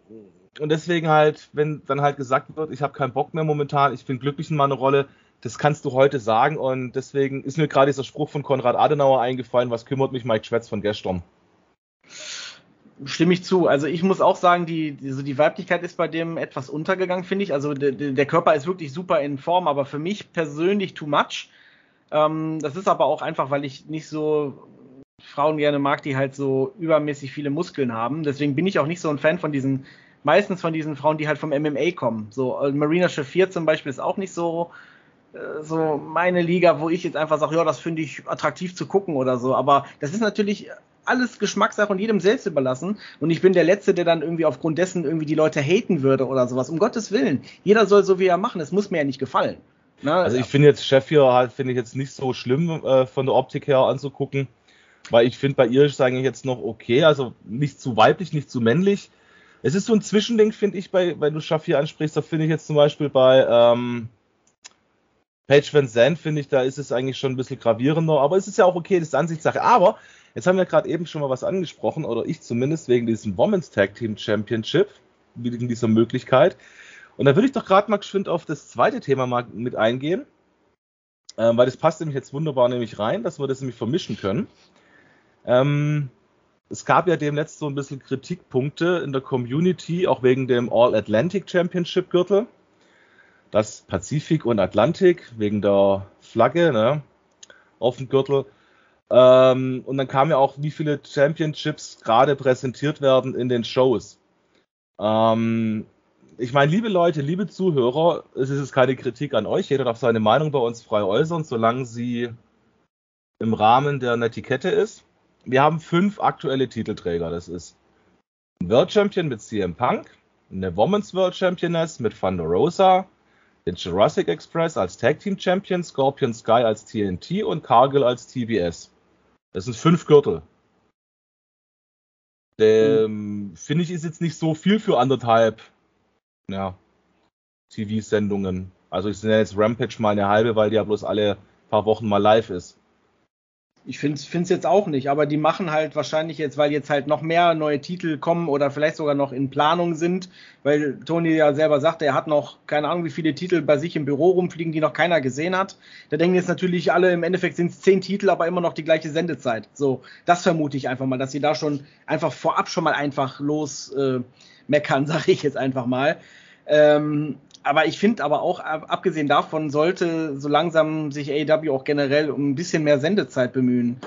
und deswegen halt, wenn dann halt gesagt wird, ich habe keinen Bock mehr momentan, ich bin glücklich in meiner Rolle, das kannst du heute sagen und deswegen ist mir gerade dieser Spruch von Konrad Adenauer eingefallen, was kümmert mich Mike Schwetz von gestern. Stimme ich zu. Also ich muss auch sagen, die, die, so die Weiblichkeit ist bei dem etwas untergegangen, finde ich. Also de, de, der Körper ist wirklich super in Form, aber für mich persönlich too much. Ähm, das ist aber auch einfach, weil ich nicht so Frauen gerne mag, die halt so übermäßig viele Muskeln haben. Deswegen bin ich auch nicht so ein Fan von diesen, meistens von diesen Frauen, die halt vom MMA kommen. So äh, Marina Shafir zum Beispiel ist auch nicht so äh, so meine Liga, wo ich jetzt einfach sage, ja, das finde ich attraktiv zu gucken oder so. Aber das ist natürlich alles Geschmackssache und jedem selbst überlassen. Und ich bin der Letzte, der dann irgendwie aufgrund dessen irgendwie die Leute haten würde oder sowas. Um Gottes Willen. Jeder soll so wie er machen. Es muss mir ja nicht gefallen. Na, also ich finde jetzt Chef hier halt, finde ich jetzt nicht so schlimm äh, von der Optik her anzugucken. Weil ich finde bei ihr ist eigentlich jetzt noch okay. Also nicht zu weiblich, nicht zu männlich. Es ist so ein Zwischending, finde ich, bei, wenn du Shafir ansprichst, da finde ich jetzt zum Beispiel bei ähm, Page Van Zandt, finde ich, da ist es eigentlich schon ein bisschen gravierender. Aber es ist ja auch okay, das ist Ansichtssache. Aber Jetzt haben wir gerade eben schon mal was angesprochen, oder ich zumindest, wegen diesem Women's Tag Team Championship, wegen dieser Möglichkeit. Und da würde ich doch gerade mal geschwind auf das zweite Thema mal mit eingehen, ähm, weil das passt nämlich jetzt wunderbar nämlich rein, dass wir das nämlich vermischen können. Ähm, es gab ja demnächst so ein bisschen Kritikpunkte in der Community, auch wegen dem All-Atlantic Championship Gürtel. Das Pazifik und Atlantik, wegen der Flagge ne, auf dem Gürtel. Ähm, und dann kam ja auch, wie viele Championships gerade präsentiert werden in den Shows. Ähm, ich meine, liebe Leute, liebe Zuhörer, es ist keine Kritik an euch. Jeder darf seine Meinung bei uns frei äußern, solange sie im Rahmen der Netiquette ist. Wir haben fünf aktuelle Titelträger. Das ist ein World Champion mit CM Punk, eine Women's World Championess mit Thunder Rosa, den Jurassic Express als Tag Team Champion, Scorpion Sky als TNT und Cargill als TBS. Das sind fünf Gürtel. Ähm, mhm. Finde ich, ist jetzt nicht so viel für anderthalb ja, TV-Sendungen. Also ich nenne jetzt Rampage mal eine halbe, weil die ja bloß alle paar Wochen mal live ist. Ich finde es jetzt auch nicht, aber die machen halt wahrscheinlich jetzt, weil jetzt halt noch mehr neue Titel kommen oder vielleicht sogar noch in Planung sind, weil Tony ja selber sagte, er hat noch keine Ahnung, wie viele Titel bei sich im Büro rumfliegen, die noch keiner gesehen hat. Da denken jetzt natürlich alle, im Endeffekt sind es zehn Titel, aber immer noch die gleiche Sendezeit. So, das vermute ich einfach mal, dass sie da schon einfach vorab schon mal einfach los äh, meckern, sage ich jetzt einfach mal. Ähm, aber ich finde aber auch, abgesehen davon, sollte so langsam sich AEW auch generell um ein bisschen mehr Sendezeit bemühen.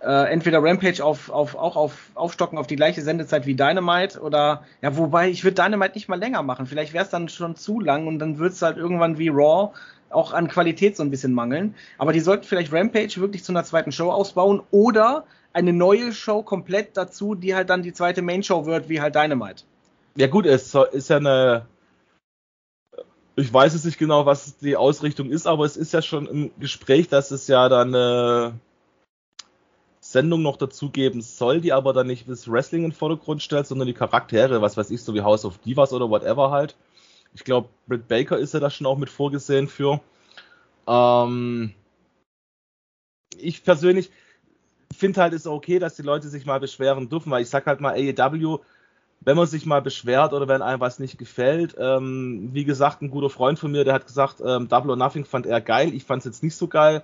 Äh, entweder Rampage auf, auf, auch auf, aufstocken auf die gleiche Sendezeit wie Dynamite oder, ja, wobei ich würde Dynamite nicht mal länger machen. Vielleicht wäre es dann schon zu lang und dann wird es halt irgendwann wie Raw auch an Qualität so ein bisschen mangeln. Aber die sollten vielleicht Rampage wirklich zu einer zweiten Show ausbauen oder eine neue Show komplett dazu, die halt dann die zweite Main Show wird, wie halt Dynamite. Ja gut, es ist ja eine ich weiß es nicht genau, was die Ausrichtung ist, aber es ist ja schon im Gespräch, dass es ja dann eine Sendung noch dazu geben soll, die aber dann nicht das Wrestling in den Vordergrund stellt, sondern die Charaktere, was weiß ich, so wie House of Divas oder whatever halt. Ich glaube, Britt Baker ist ja da schon auch mit vorgesehen für. Ähm ich persönlich finde halt, ist okay, dass die Leute sich mal beschweren dürfen, weil ich sag halt mal, AEW wenn man sich mal beschwert oder wenn einem was nicht gefällt. Ähm, wie gesagt, ein guter Freund von mir, der hat gesagt, ähm, Double or Nothing fand er geil. Ich fand es jetzt nicht so geil,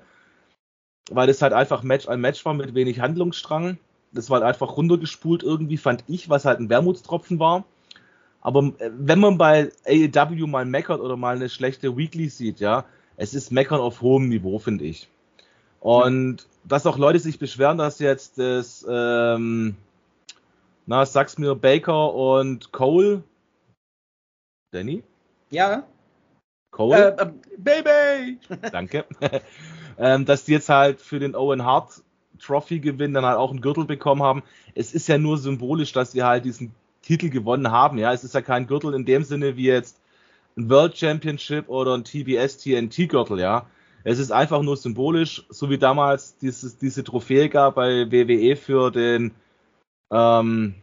weil es halt einfach Match ein Match war mit wenig Handlungsstrang. Das war halt einfach runtergespult irgendwie, fand ich, was halt ein Wermutstropfen war. Aber äh, wenn man bei AEW mal meckert oder mal eine schlechte Weekly sieht, ja, es ist Meckern auf hohem Niveau, finde ich. Und dass auch Leute sich beschweren, dass jetzt das ähm, na, sag's mir Baker und Cole. Danny? Ja. Cole? Äh, äh, Baby! Danke. ähm, dass die jetzt halt für den Owen Hart Trophy gewinnen, dann halt auch einen Gürtel bekommen haben. Es ist ja nur symbolisch, dass sie halt diesen Titel gewonnen haben. Ja, es ist ja kein Gürtel in dem Sinne wie jetzt ein World Championship oder ein TBS TNT Gürtel, ja. Es ist einfach nur symbolisch, so wie damals dieses, diese Trophäe gab bei WWE für den ähm,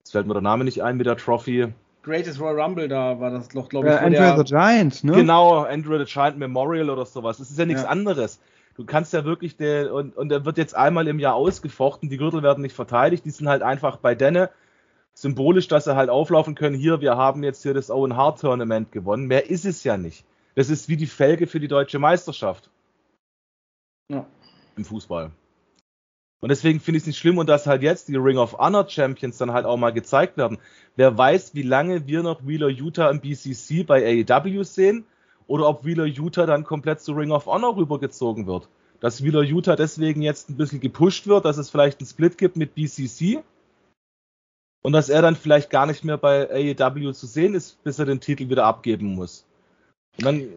jetzt fällt mir der Name nicht ein mit der Trophy. Greatest Royal Rumble, da war das doch, glaube ich. Ja, Andrew the Giant, ne? Genau, Andrew the Giant Memorial oder sowas. Das ist ja nichts ja. anderes. Du kannst ja wirklich, den, und, und der wird jetzt einmal im Jahr ausgefochten, die Gürtel werden nicht verteidigt, die sind halt einfach bei Denne symbolisch, dass sie halt auflaufen können. Hier, wir haben jetzt hier das Owen Hart Tournament gewonnen. Mehr ist es ja nicht. Das ist wie die Felge für die deutsche Meisterschaft. Ja. Im Fußball. Und deswegen finde ich es nicht schlimm und dass halt jetzt die Ring of Honor Champions dann halt auch mal gezeigt werden. Wer weiß, wie lange wir noch Wheeler Utah im BCC bei AEW sehen oder ob Wheeler Utah dann komplett zu Ring of Honor rübergezogen wird. Dass Wheeler Utah deswegen jetzt ein bisschen gepusht wird, dass es vielleicht einen Split gibt mit BCC und dass er dann vielleicht gar nicht mehr bei AEW zu sehen ist, bis er den Titel wieder abgeben muss. Und dann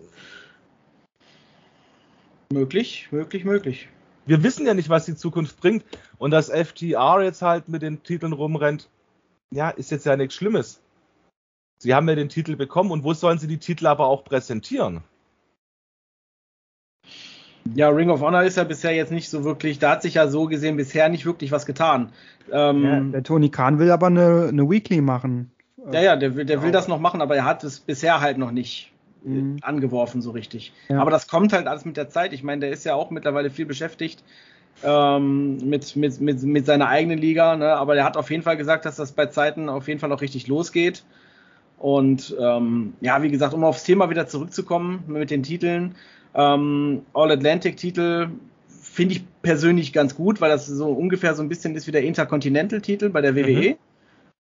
möglich, möglich, möglich. Wir wissen ja nicht, was die Zukunft bringt und dass FTR jetzt halt mit den Titeln rumrennt, ja, ist jetzt ja nichts Schlimmes. Sie haben ja den Titel bekommen und wo sollen sie die Titel aber auch präsentieren? Ja, Ring of Honor ist ja bisher jetzt nicht so wirklich, da hat sich ja so gesehen bisher nicht wirklich was getan. Ähm, ja, der Tony Khan will aber eine, eine Weekly machen. Ja, ja, der, der will das noch machen, aber er hat es bisher halt noch nicht mhm. angeworfen so richtig. Ja. Aber das kommt halt alles mit der Zeit. Ich meine, der ist ja auch mittlerweile viel beschäftigt ähm, mit, mit, mit, mit seiner eigenen Liga, ne? aber der hat auf jeden Fall gesagt, dass das bei Zeiten auf jeden Fall auch richtig losgeht. Und ähm, ja, wie gesagt, um aufs Thema wieder zurückzukommen mit den Titeln, ähm, All-Atlantic-Titel finde ich persönlich ganz gut, weil das so ungefähr so ein bisschen ist wie der Intercontinental-Titel bei der WWE. Mhm.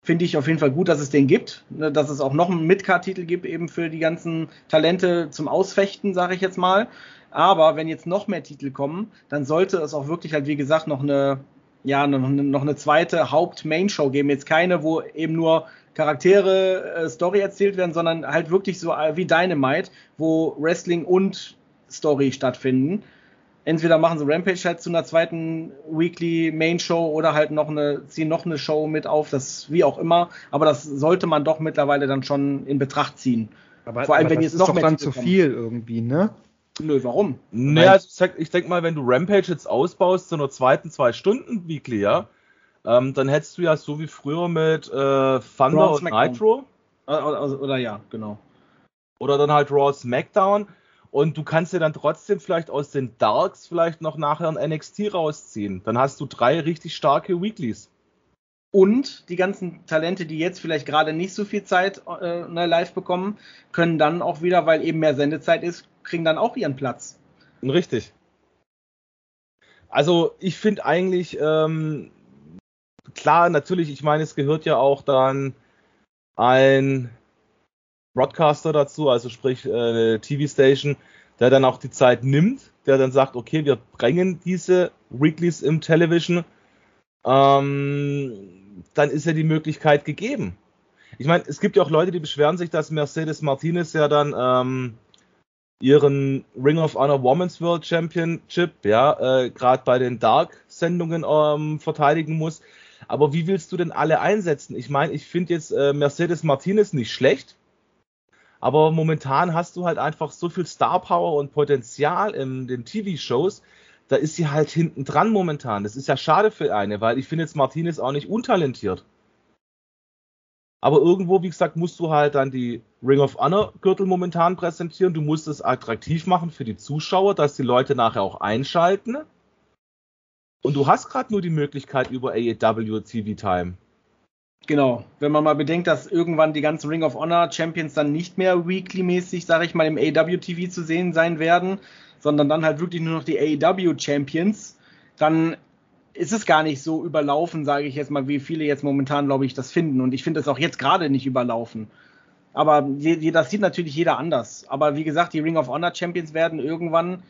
Finde ich auf jeden Fall gut, dass es den gibt, ne, dass es auch noch einen Midcard-Titel gibt, eben für die ganzen Talente zum Ausfechten, sage ich jetzt mal. Aber wenn jetzt noch mehr Titel kommen, dann sollte es auch wirklich halt, wie gesagt, noch eine, ja, noch noch eine zweite Haupt-Main-Show geben. Jetzt keine, wo eben nur Charaktere, äh, Story erzählt werden, sondern halt wirklich so äh, wie Dynamite, wo Wrestling und Story stattfinden. Entweder machen sie Rampage halt zu einer zweiten Weekly Main Show oder halt noch eine, ziehen noch eine Show mit auf, das wie auch immer. Aber das sollte man doch mittlerweile dann schon in Betracht ziehen. Aber, Vor allem, wenn jetzt noch ist doch dann zu viel irgendwie, ne? Nö, warum? Naja, also ich denke mal, wenn du Rampage jetzt ausbaust zu einer zweiten zwei Stunden Weekly, ja, ähm, dann hättest du ja so wie früher mit äh, Thunder und Nitro. Oder, oder, oder, ja, genau. Oder dann halt Raw SmackDown. Und du kannst dir dann trotzdem vielleicht aus den Darks vielleicht noch nachher ein NXT rausziehen. Dann hast du drei richtig starke Weeklies. Und die ganzen Talente, die jetzt vielleicht gerade nicht so viel Zeit äh, ne, live bekommen, können dann auch wieder, weil eben mehr Sendezeit ist, kriegen dann auch ihren Platz. Richtig. Also ich finde eigentlich, ähm, klar, natürlich, ich meine, es gehört ja auch dann ein Broadcaster dazu, also sprich äh, eine TV-Station, der dann auch die Zeit nimmt, der dann sagt, okay, wir bringen diese Weeklies im Television, ähm, dann ist ja die Möglichkeit gegeben. Ich meine, es gibt ja auch Leute, die beschweren sich, dass Mercedes Martinez ja dann ähm, ihren Ring of Honor Women's World Championship, ja, äh, gerade bei den Dark-Sendungen ähm, verteidigen muss. Aber wie willst du denn alle einsetzen? Ich meine, ich finde jetzt äh, Mercedes Martinez nicht schlecht, aber momentan hast du halt einfach so viel Star Power und Potenzial in den TV-Shows, da ist sie halt hinten dran momentan. Das ist ja schade für eine, weil ich finde jetzt Martinez auch nicht untalentiert. Aber irgendwo, wie gesagt, musst du halt dann die Ring of Honor Gürtel momentan präsentieren. Du musst es attraktiv machen für die Zuschauer, dass die Leute nachher auch einschalten. Und du hast gerade nur die Möglichkeit über AEW TV Time. Genau, wenn man mal bedenkt, dass irgendwann die ganzen Ring of Honor Champions dann nicht mehr weekly-mäßig, sage ich mal, im AEW TV zu sehen sein werden, sondern dann halt wirklich nur noch die AEW Champions, dann ist es gar nicht so überlaufen, sage ich jetzt mal, wie viele jetzt momentan, glaube ich, das finden. Und ich finde es auch jetzt gerade nicht überlaufen. Aber das sieht natürlich jeder anders. Aber wie gesagt, die Ring of Honor Champions werden irgendwann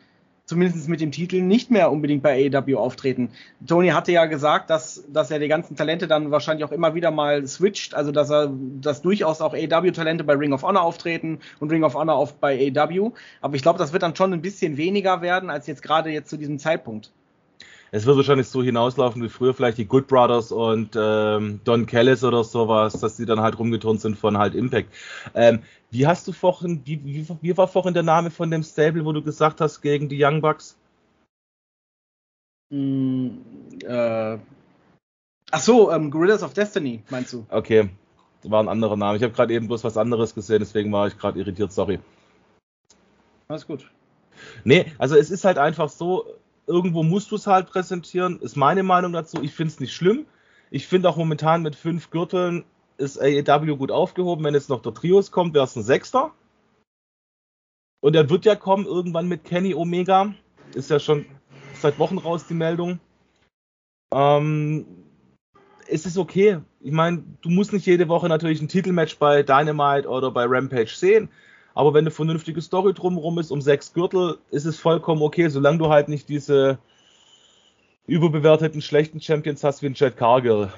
zumindest mit dem Titel, nicht mehr unbedingt bei AEW auftreten. Tony hatte ja gesagt, dass, dass er die ganzen Talente dann wahrscheinlich auch immer wieder mal switcht, also dass er, dass durchaus auch AEW-Talente bei Ring of Honor auftreten und Ring of Honor auf bei AEW. Aber ich glaube, das wird dann schon ein bisschen weniger werden, als jetzt gerade jetzt zu diesem Zeitpunkt es wird wahrscheinlich so hinauslaufen wie früher vielleicht die Good Brothers und ähm, Don Callis oder sowas, dass die dann halt rumgeturnt sind von halt Impact. Ähm, wie hast du vorhin, wie, wie, wie, war vorhin der Name von dem Stable, wo du gesagt hast, gegen die Young Bucks? Mm, äh, ach so, ähm, Gorillas of Destiny, meinst du? Okay, das war ein anderer Name. Ich habe gerade eben bloß was anderes gesehen, deswegen war ich gerade irritiert, sorry. Alles gut. Nee, also es ist halt einfach so, irgendwo musst du es halt präsentieren, ist meine Meinung dazu. Ich finde es nicht schlimm. Ich finde auch momentan mit fünf Gürteln ist AEW gut aufgehoben. Wenn jetzt noch der Trios kommt, wäre es ein Sechster. Und er wird ja kommen irgendwann mit Kenny Omega. Ist ja schon seit Wochen raus die Meldung. Ähm, es ist okay. Ich meine, du musst nicht jede Woche natürlich ein Titelmatch bei Dynamite oder bei Rampage sehen. Aber wenn eine vernünftige Story drumherum ist, um sechs Gürtel, ist es vollkommen okay, solange du halt nicht diese überbewerteten schlechten Champions hast wie ein Chad Cargill.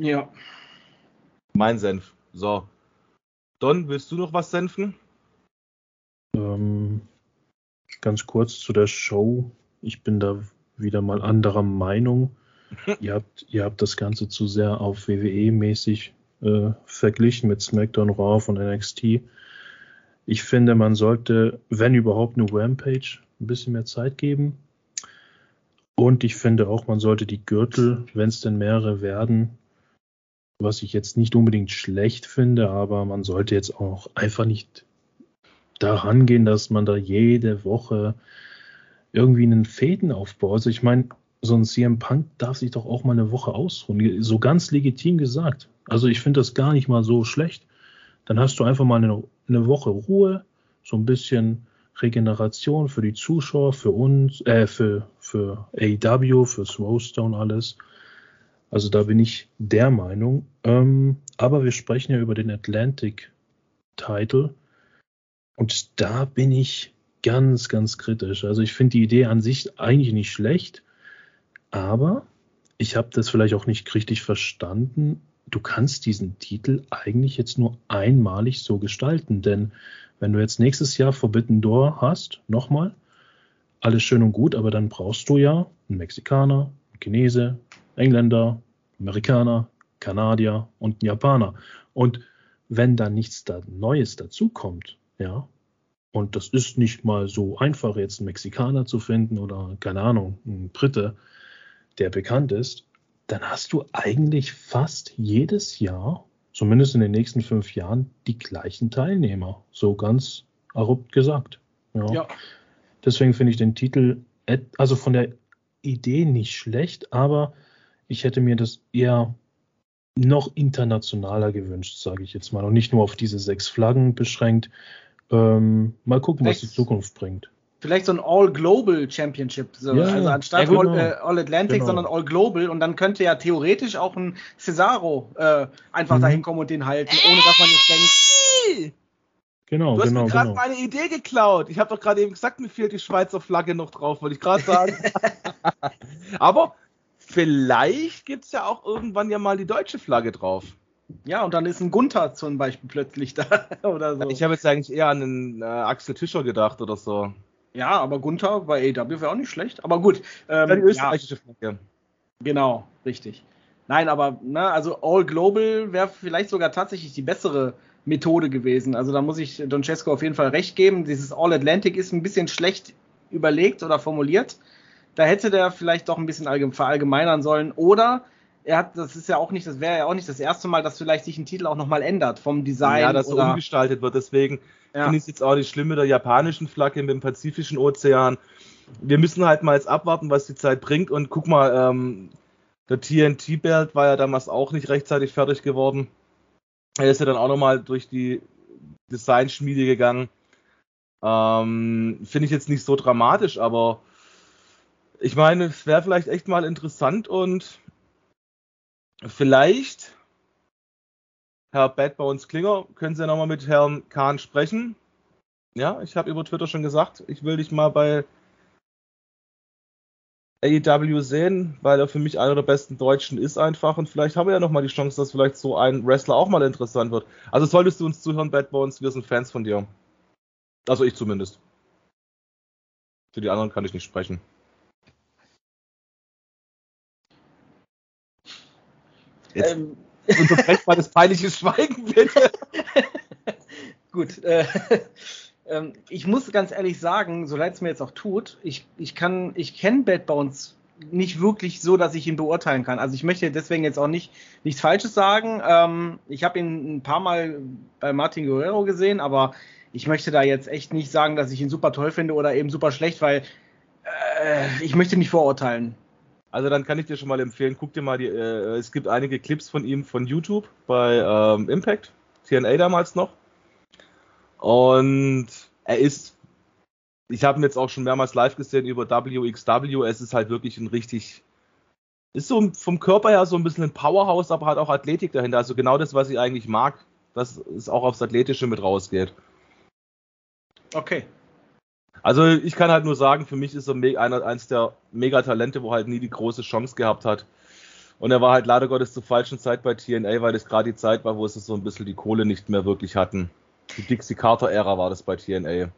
Ja. Mein Senf. So. Don, willst du noch was senfen? Ähm, ganz kurz zu der Show. Ich bin da wieder mal anderer Meinung. ihr, habt, ihr habt das Ganze zu sehr auf WWE-mäßig äh, verglichen mit SmackDown, Raw und NXT. Ich finde, man sollte, wenn überhaupt, nur Rampage ein bisschen mehr Zeit geben. Und ich finde auch, man sollte die Gürtel, wenn es denn mehrere werden, was ich jetzt nicht unbedingt schlecht finde, aber man sollte jetzt auch einfach nicht daran gehen, dass man da jede Woche irgendwie einen Fäden aufbaut. Also ich meine, so ein CM Punk darf sich doch auch mal eine Woche ausruhen. So ganz legitim gesagt. Also ich finde das gar nicht mal so schlecht. Dann hast du einfach mal eine, eine Woche Ruhe, so ein bisschen Regeneration für die Zuschauer, für uns, äh, für, für AEW, für Swowstone alles. Also da bin ich der Meinung. Ähm, aber wir sprechen ja über den Atlantic Title. Und da bin ich ganz, ganz kritisch. Also ich finde die Idee an sich eigentlich nicht schlecht, aber ich habe das vielleicht auch nicht richtig verstanden. Du kannst diesen Titel eigentlich jetzt nur einmalig so gestalten, denn wenn du jetzt nächstes Jahr Forbidden Door hast, nochmal, alles schön und gut, aber dann brauchst du ja einen Mexikaner, einen Chinese, Engländer, Amerikaner, Kanadier und einen Japaner. Und wenn da nichts da Neues dazukommt, ja, und das ist nicht mal so einfach, jetzt einen Mexikaner zu finden oder, keine Ahnung, einen Brite, der bekannt ist, dann hast du eigentlich fast jedes Jahr, zumindest in den nächsten fünf Jahren, die gleichen Teilnehmer. So ganz abrupt gesagt. Ja. ja. Deswegen finde ich den Titel, also von der Idee nicht schlecht, aber ich hätte mir das eher noch internationaler gewünscht, sage ich jetzt mal, und nicht nur auf diese sechs Flaggen beschränkt. Ähm, mal gucken, Vielleicht. was die Zukunft bringt vielleicht so ein All-Global Championship. So. Ja, also anstatt ja, All, äh, All, Atlantic, genau. sondern All Global. Und dann könnte ja theoretisch auch ein Cesaro äh, einfach mhm. dahin kommen und den halten, ohne dass man jetzt denkt. Genau, du hast genau, mir gerade genau. meine Idee geklaut. Ich habe doch gerade eben gesagt, mir fehlt die Schweizer Flagge noch drauf, wollte ich gerade sagen. Aber vielleicht gibt es ja auch irgendwann ja mal die deutsche Flagge drauf. Ja, und dann ist ein Gunther zum Beispiel plötzlich da oder so. Ich habe jetzt eigentlich eher an einen äh, Axel Tischer gedacht oder so. Ja, aber Gunther bei AW wäre auch nicht schlecht. Aber gut. Ähm, die österreichische ja. Genau, richtig. Nein, aber na, ne, also All Global wäre vielleicht sogar tatsächlich die bessere Methode gewesen. Also da muss ich Don Cesco auf jeden Fall recht geben. Dieses All Atlantic ist ein bisschen schlecht überlegt oder formuliert. Da hätte der vielleicht doch ein bisschen verallgemeinern sollen. Oder er hat, das ist ja auch nicht, das wäre ja auch nicht das erste Mal, dass vielleicht sich ein Titel auch nochmal ändert vom Design. Ja, dass er umgestaltet wird. Deswegen ja. finde ich es jetzt auch nicht schlimm mit der japanischen Flagge dem Pazifischen Ozean. Wir müssen halt mal jetzt abwarten, was die Zeit bringt. Und guck mal, ähm, der TNT-Belt war ja damals auch nicht rechtzeitig fertig geworden. Er ist ja dann auch nochmal durch die Designschmiede gegangen. Ähm, finde ich jetzt nicht so dramatisch, aber ich meine, es wäre vielleicht echt mal interessant und Vielleicht, Herr Bad Bones Klinger, können Sie nochmal mit Herrn Kahn sprechen? Ja, ich habe über Twitter schon gesagt, ich will dich mal bei AEW sehen, weil er für mich einer der besten Deutschen ist einfach und vielleicht haben wir ja nochmal die Chance, dass vielleicht so ein Wrestler auch mal interessant wird. Also solltest du uns zuhören, Bad Bones, wir sind Fans von dir. Also ich zumindest. Für die anderen kann ich nicht sprechen. Jetzt ähm, unterbrecht mal das peinliche Schweigen, bitte. Gut. Äh, äh, ich muss ganz ehrlich sagen, so leid es mir jetzt auch tut, ich, ich kann, ich kenne Bad Bones nicht wirklich so, dass ich ihn beurteilen kann. Also ich möchte deswegen jetzt auch nicht nichts Falsches sagen. Ähm, ich habe ihn ein paar Mal bei Martin Guerrero gesehen, aber ich möchte da jetzt echt nicht sagen, dass ich ihn super toll finde oder eben super schlecht, weil äh, ich möchte nicht vorurteilen. Also dann kann ich dir schon mal empfehlen, guck dir mal die, äh, es gibt einige Clips von ihm von YouTube bei ähm, Impact, TNA damals noch. Und er ist, ich habe ihn jetzt auch schon mehrmals live gesehen über WXW, es ist halt wirklich ein richtig ist so vom Körper her so ein bisschen ein Powerhouse, aber hat auch Athletik dahinter. Also genau das, was ich eigentlich mag, dass es auch aufs Athletische mit rausgeht. Okay. Also ich kann halt nur sagen, für mich ist er einer, eins der Megatalente, wo halt nie die große Chance gehabt hat. Und er war halt leider Gottes zur falschen Zeit bei TNA, weil das gerade die Zeit war, wo sie so ein bisschen die Kohle nicht mehr wirklich hatten. Die Dixie Carter-Ära war das bei TNA.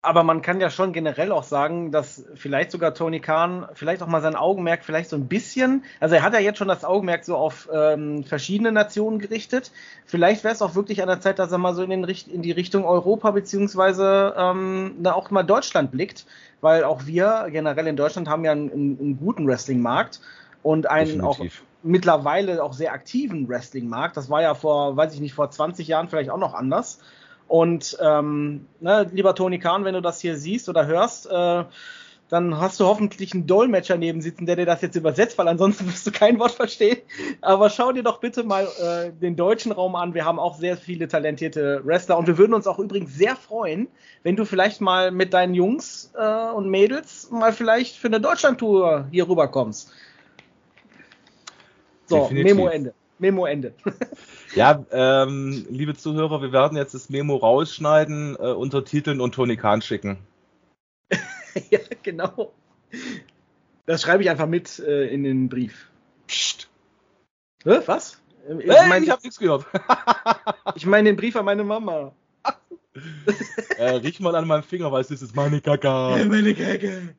Aber man kann ja schon generell auch sagen, dass vielleicht sogar Tony Khan vielleicht auch mal sein Augenmerk vielleicht so ein bisschen, also er hat ja jetzt schon das Augenmerk so auf ähm, verschiedene Nationen gerichtet. Vielleicht wäre es auch wirklich an der Zeit, dass er mal so in, den, in die Richtung Europa beziehungsweise ähm, auch mal Deutschland blickt, weil auch wir generell in Deutschland haben ja einen, einen guten Wrestling-Markt und einen Definitiv. auch mittlerweile auch sehr aktiven Wrestling-Markt. Das war ja vor, weiß ich nicht, vor 20 Jahren vielleicht auch noch anders. Und ähm, ne, lieber Tony Kahn, wenn du das hier siehst oder hörst, äh, dann hast du hoffentlich einen Dolmetscher neben sitzen, der dir das jetzt übersetzt, weil ansonsten wirst du kein Wort verstehen. Aber schau dir doch bitte mal äh, den deutschen Raum an. Wir haben auch sehr viele talentierte Wrestler und wir würden uns auch übrigens sehr freuen, wenn du vielleicht mal mit deinen Jungs äh, und Mädels mal vielleicht für eine Deutschlandtour hier rüberkommst. So, Definitiv. Memo Ende. Memo Ende. ja, ähm, liebe Zuhörer, wir werden jetzt das Memo rausschneiden, äh, untertiteln und Tony Kahn schicken. ja, genau. Das schreibe ich einfach mit äh, in den Brief. Psst. Hä, was? Ich, hey, mein, ich habe nichts gehört. ich meine den Brief an meine Mama. äh, riech mal an meinem Finger, weil es ist meine Kaka. meine Kacke.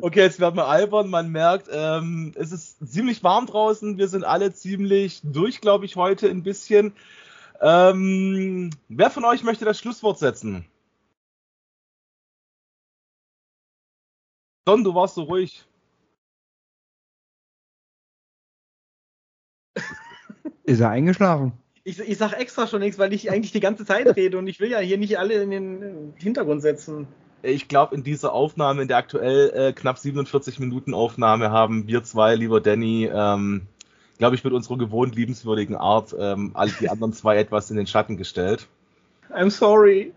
Okay, jetzt werden wir albern. Man merkt, ähm, es ist ziemlich warm draußen. Wir sind alle ziemlich durch, glaube ich, heute ein bisschen. Ähm, wer von euch möchte das Schlusswort setzen? Don, du warst so ruhig. Ist er eingeschlafen? Ich, ich sag extra schon nichts, weil ich eigentlich die ganze Zeit rede und ich will ja hier nicht alle in den Hintergrund setzen ich glaube, in dieser Aufnahme, in der aktuell äh, knapp 47 Minuten Aufnahme, haben wir zwei, lieber Danny, ähm, glaube ich, mit unserer gewohnt liebenswürdigen Art ähm, alle die anderen zwei etwas in den Schatten gestellt. I'm sorry.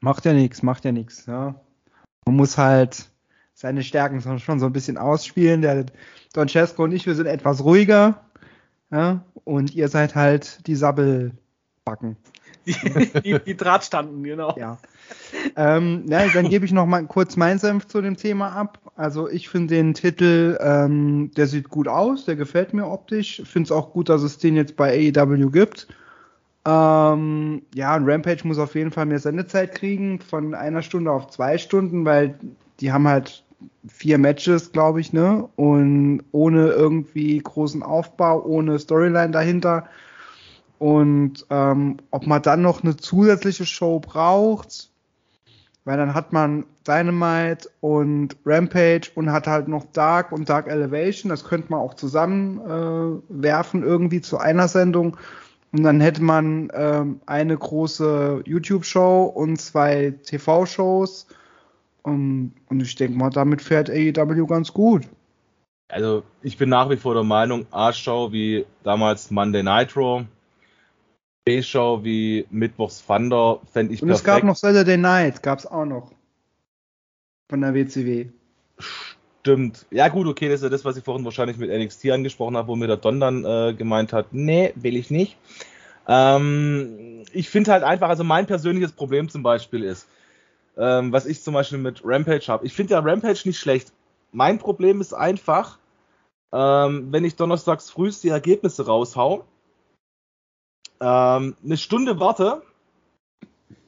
Macht ja nichts, macht ja nichts. Ja. Man muss halt seine Stärken schon so ein bisschen ausspielen. Der Don Cesco und ich, wir sind etwas ruhiger. Ja, und ihr seid halt die Sabbelbacken. Die, die, die Drahtstanden, genau. Ja. ähm, ja, dann gebe ich noch mal kurz meinen Senf zu dem Thema ab. Also ich finde den Titel, ähm, der sieht gut aus, der gefällt mir optisch. Finde es auch gut, dass es den jetzt bei AEW gibt. Ähm, ja, ein Rampage muss auf jeden Fall mehr Sendezeit kriegen, von einer Stunde auf zwei Stunden, weil die haben halt vier Matches, glaube ich, ne? Und ohne irgendwie großen Aufbau, ohne Storyline dahinter. Und ähm, ob man dann noch eine zusätzliche Show braucht, weil dann hat man Dynamite und Rampage und hat halt noch Dark und Dark Elevation. Das könnte man auch zusammenwerfen äh, irgendwie zu einer Sendung. Und dann hätte man ähm, eine große YouTube-Show und zwei TV-Shows. Um, und ich denke mal, damit fährt AEW ganz gut. Also ich bin nach wie vor der Meinung, A-Show wie damals Monday Nitro, B-Show wie Mittwochs Thunder fände ich Und perfekt. es gab noch Saturday Night, gab es auch noch. Von der WCW. Stimmt. Ja gut, okay, das ist ja das, was ich vorhin wahrscheinlich mit NXT angesprochen habe, wo mir der Don dann äh, gemeint hat, nee, will ich nicht. Ähm, ich finde halt einfach, also mein persönliches Problem zum Beispiel ist, ähm, was ich zum Beispiel mit Rampage habe. Ich finde ja Rampage nicht schlecht. Mein Problem ist einfach, ähm, wenn ich donnerstags früh die Ergebnisse raushau, ähm, eine Stunde warte,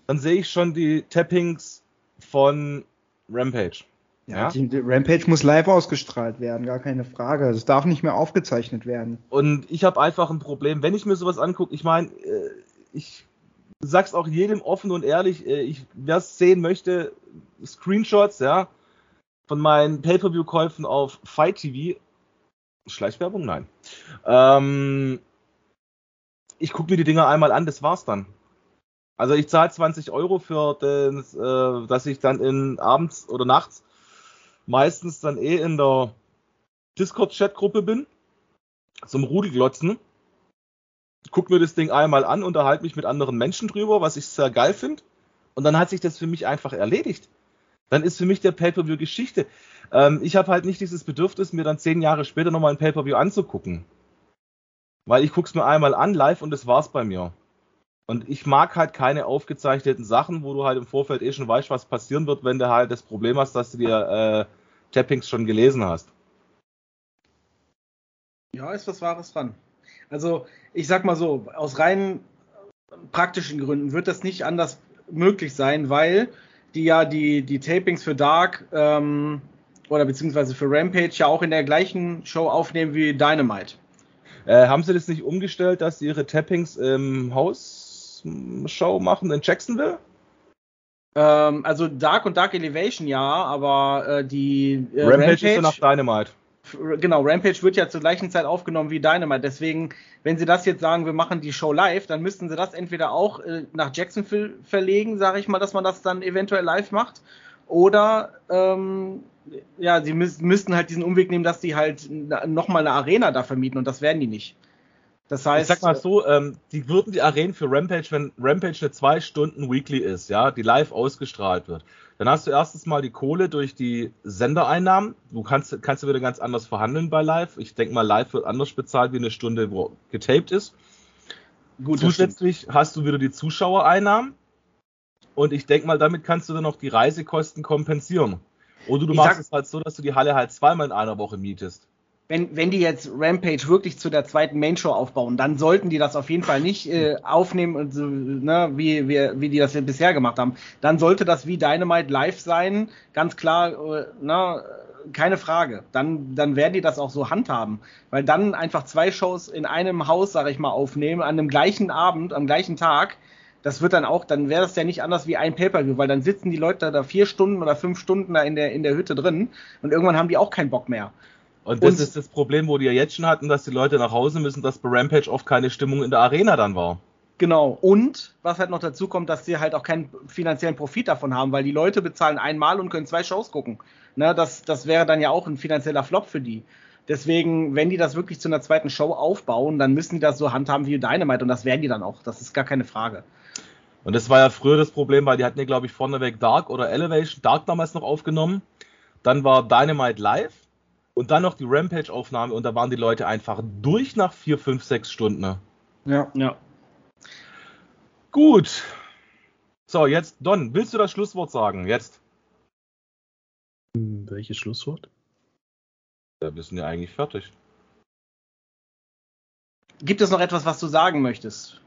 dann sehe ich schon die Tappings von Rampage. Ja, ja? Die, Rampage muss live ausgestrahlt werden, gar keine Frage. Es darf nicht mehr aufgezeichnet werden. Und ich habe einfach ein Problem, wenn ich mir sowas angucke. Ich meine, äh, ich sag's auch jedem offen und ehrlich, äh, ich, wer es sehen möchte, Screenshots, ja, von meinen Pay-Per-View-Käufen auf Fight TV. Schleichwerbung? Nein. Ähm, ich gucke mir die Dinger einmal an, das war's dann. Also ich zahle 20 Euro für das, äh, dass ich dann in abends oder nachts meistens dann eh in der Discord-Chat-Gruppe bin, zum Rudelglotzen. Guck mir das Ding einmal an, unterhalte mich mit anderen Menschen drüber, was ich sehr geil finde. Und dann hat sich das für mich einfach erledigt. dann ist für mich der Pay-Per-View Geschichte. Ähm, ich habe halt nicht dieses Bedürfnis, mir dann zehn Jahre später nochmal ein Pay-Per-View anzugucken. Weil ich guck's mir einmal an live und das war's bei mir. Und ich mag halt keine aufgezeichneten Sachen, wo du halt im Vorfeld eh schon weißt, was passieren wird, wenn du halt das Problem hast, dass du dir äh, Tappings schon gelesen hast. Ja, ist was Wahres dran. Also, ich sag mal so, aus rein praktischen Gründen wird das nicht anders möglich sein, weil die ja die, die Tapings für Dark ähm, oder beziehungsweise für Rampage ja auch in der gleichen Show aufnehmen wie Dynamite. Äh, haben sie das nicht umgestellt, dass sie ihre Tappings im Haus-Show machen in Jacksonville? Ähm, also Dark und Dark Elevation ja, aber äh, die äh, Rampage, Rampage ist ja nach Dynamite genau, Rampage wird ja zur gleichen Zeit aufgenommen wie Dynamite. Deswegen, wenn sie das jetzt sagen, wir machen die Show live, dann müssten sie das entweder auch äh, nach Jacksonville verlegen, sage ich mal, dass man das dann eventuell live macht. Oder ähm, ja, sie müß, müssten halt diesen Umweg nehmen, dass sie halt nochmal eine Arena da vermieten und das werden die nicht. Das heißt, ich sag mal so, ähm, die würden die Arenen für Rampage, wenn Rampage eine zwei Stunden Weekly ist, ja, die live ausgestrahlt wird, dann hast du erstens mal die Kohle durch die Sendereinnahmen. Du kannst, kannst du wieder ganz anders verhandeln bei live. Ich denke mal, live wird anders bezahlt wie eine Stunde, wo getaped ist. Gut, Zusätzlich hast du wieder die Zuschauereinnahmen. Und ich denke mal, damit kannst du dann noch die Reisekosten kompensieren. Oder du ich machst es halt so, dass du die Halle halt zweimal in einer Woche mietest wenn, wenn die jetzt Rampage wirklich zu der zweiten Main Show aufbauen, dann sollten die das auf jeden Fall nicht äh, aufnehmen, und so, ne, wie, wie, wie die das bisher gemacht haben. Dann sollte das wie Dynamite live sein, ganz klar, äh, ne, keine Frage. Dann, dann werden die das auch so handhaben. Weil dann einfach zwei Shows in einem Haus, sag ich mal, aufnehmen, an dem gleichen Abend, am gleichen Tag, das wird dann auch, dann wäre das ja nicht anders wie ein Pay-Per-View, weil dann sitzen die Leute da vier Stunden oder fünf Stunden da in der, in der Hütte drin und irgendwann haben die auch keinen Bock mehr. Und das und, ist das Problem, wo die ja jetzt schon hatten, dass die Leute nach Hause müssen, dass bei Rampage oft keine Stimmung in der Arena dann war. Genau. Und was halt noch dazu kommt, dass sie halt auch keinen finanziellen Profit davon haben, weil die Leute bezahlen einmal und können zwei Shows gucken. Ne, das, das wäre dann ja auch ein finanzieller Flop für die. Deswegen, wenn die das wirklich zu einer zweiten Show aufbauen, dann müssen die das so handhaben wie Dynamite und das werden die dann auch. Das ist gar keine Frage. Und das war ja früher das Problem, weil die hatten ja, glaube ich, vorneweg Dark oder Elevation, Dark damals noch aufgenommen. Dann war Dynamite live und dann noch die Rampage-Aufnahme und da waren die Leute einfach durch nach vier, fünf, sechs Stunden. Ja. Ja. Gut. So, jetzt, Don, willst du das Schlusswort sagen? Jetzt. Hm, welches Schlusswort? Ja, wir sind ja eigentlich fertig. Gibt es noch etwas, was du sagen möchtest?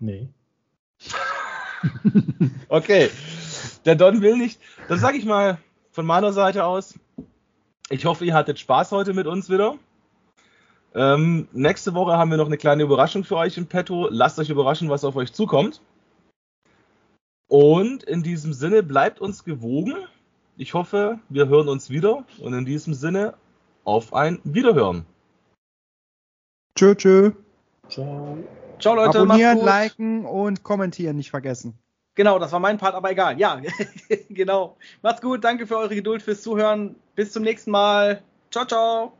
Nee. Okay. Der Don will nicht. Dann sage ich mal von meiner Seite aus, ich hoffe, ihr hattet Spaß heute mit uns wieder. Ähm, nächste Woche haben wir noch eine kleine Überraschung für euch im Petto. Lasst euch überraschen, was auf euch zukommt. Und in diesem Sinne bleibt uns gewogen. Ich hoffe, wir hören uns wieder. Und in diesem Sinne auf ein Wiederhören. Tschö, tschö. Ciao. Ciao, Leute. Abonnieren, liken und kommentieren nicht vergessen. Genau, das war mein Part, aber egal. Ja, genau. Macht's gut, danke für eure Geduld, fürs Zuhören. Bis zum nächsten Mal. Ciao, ciao.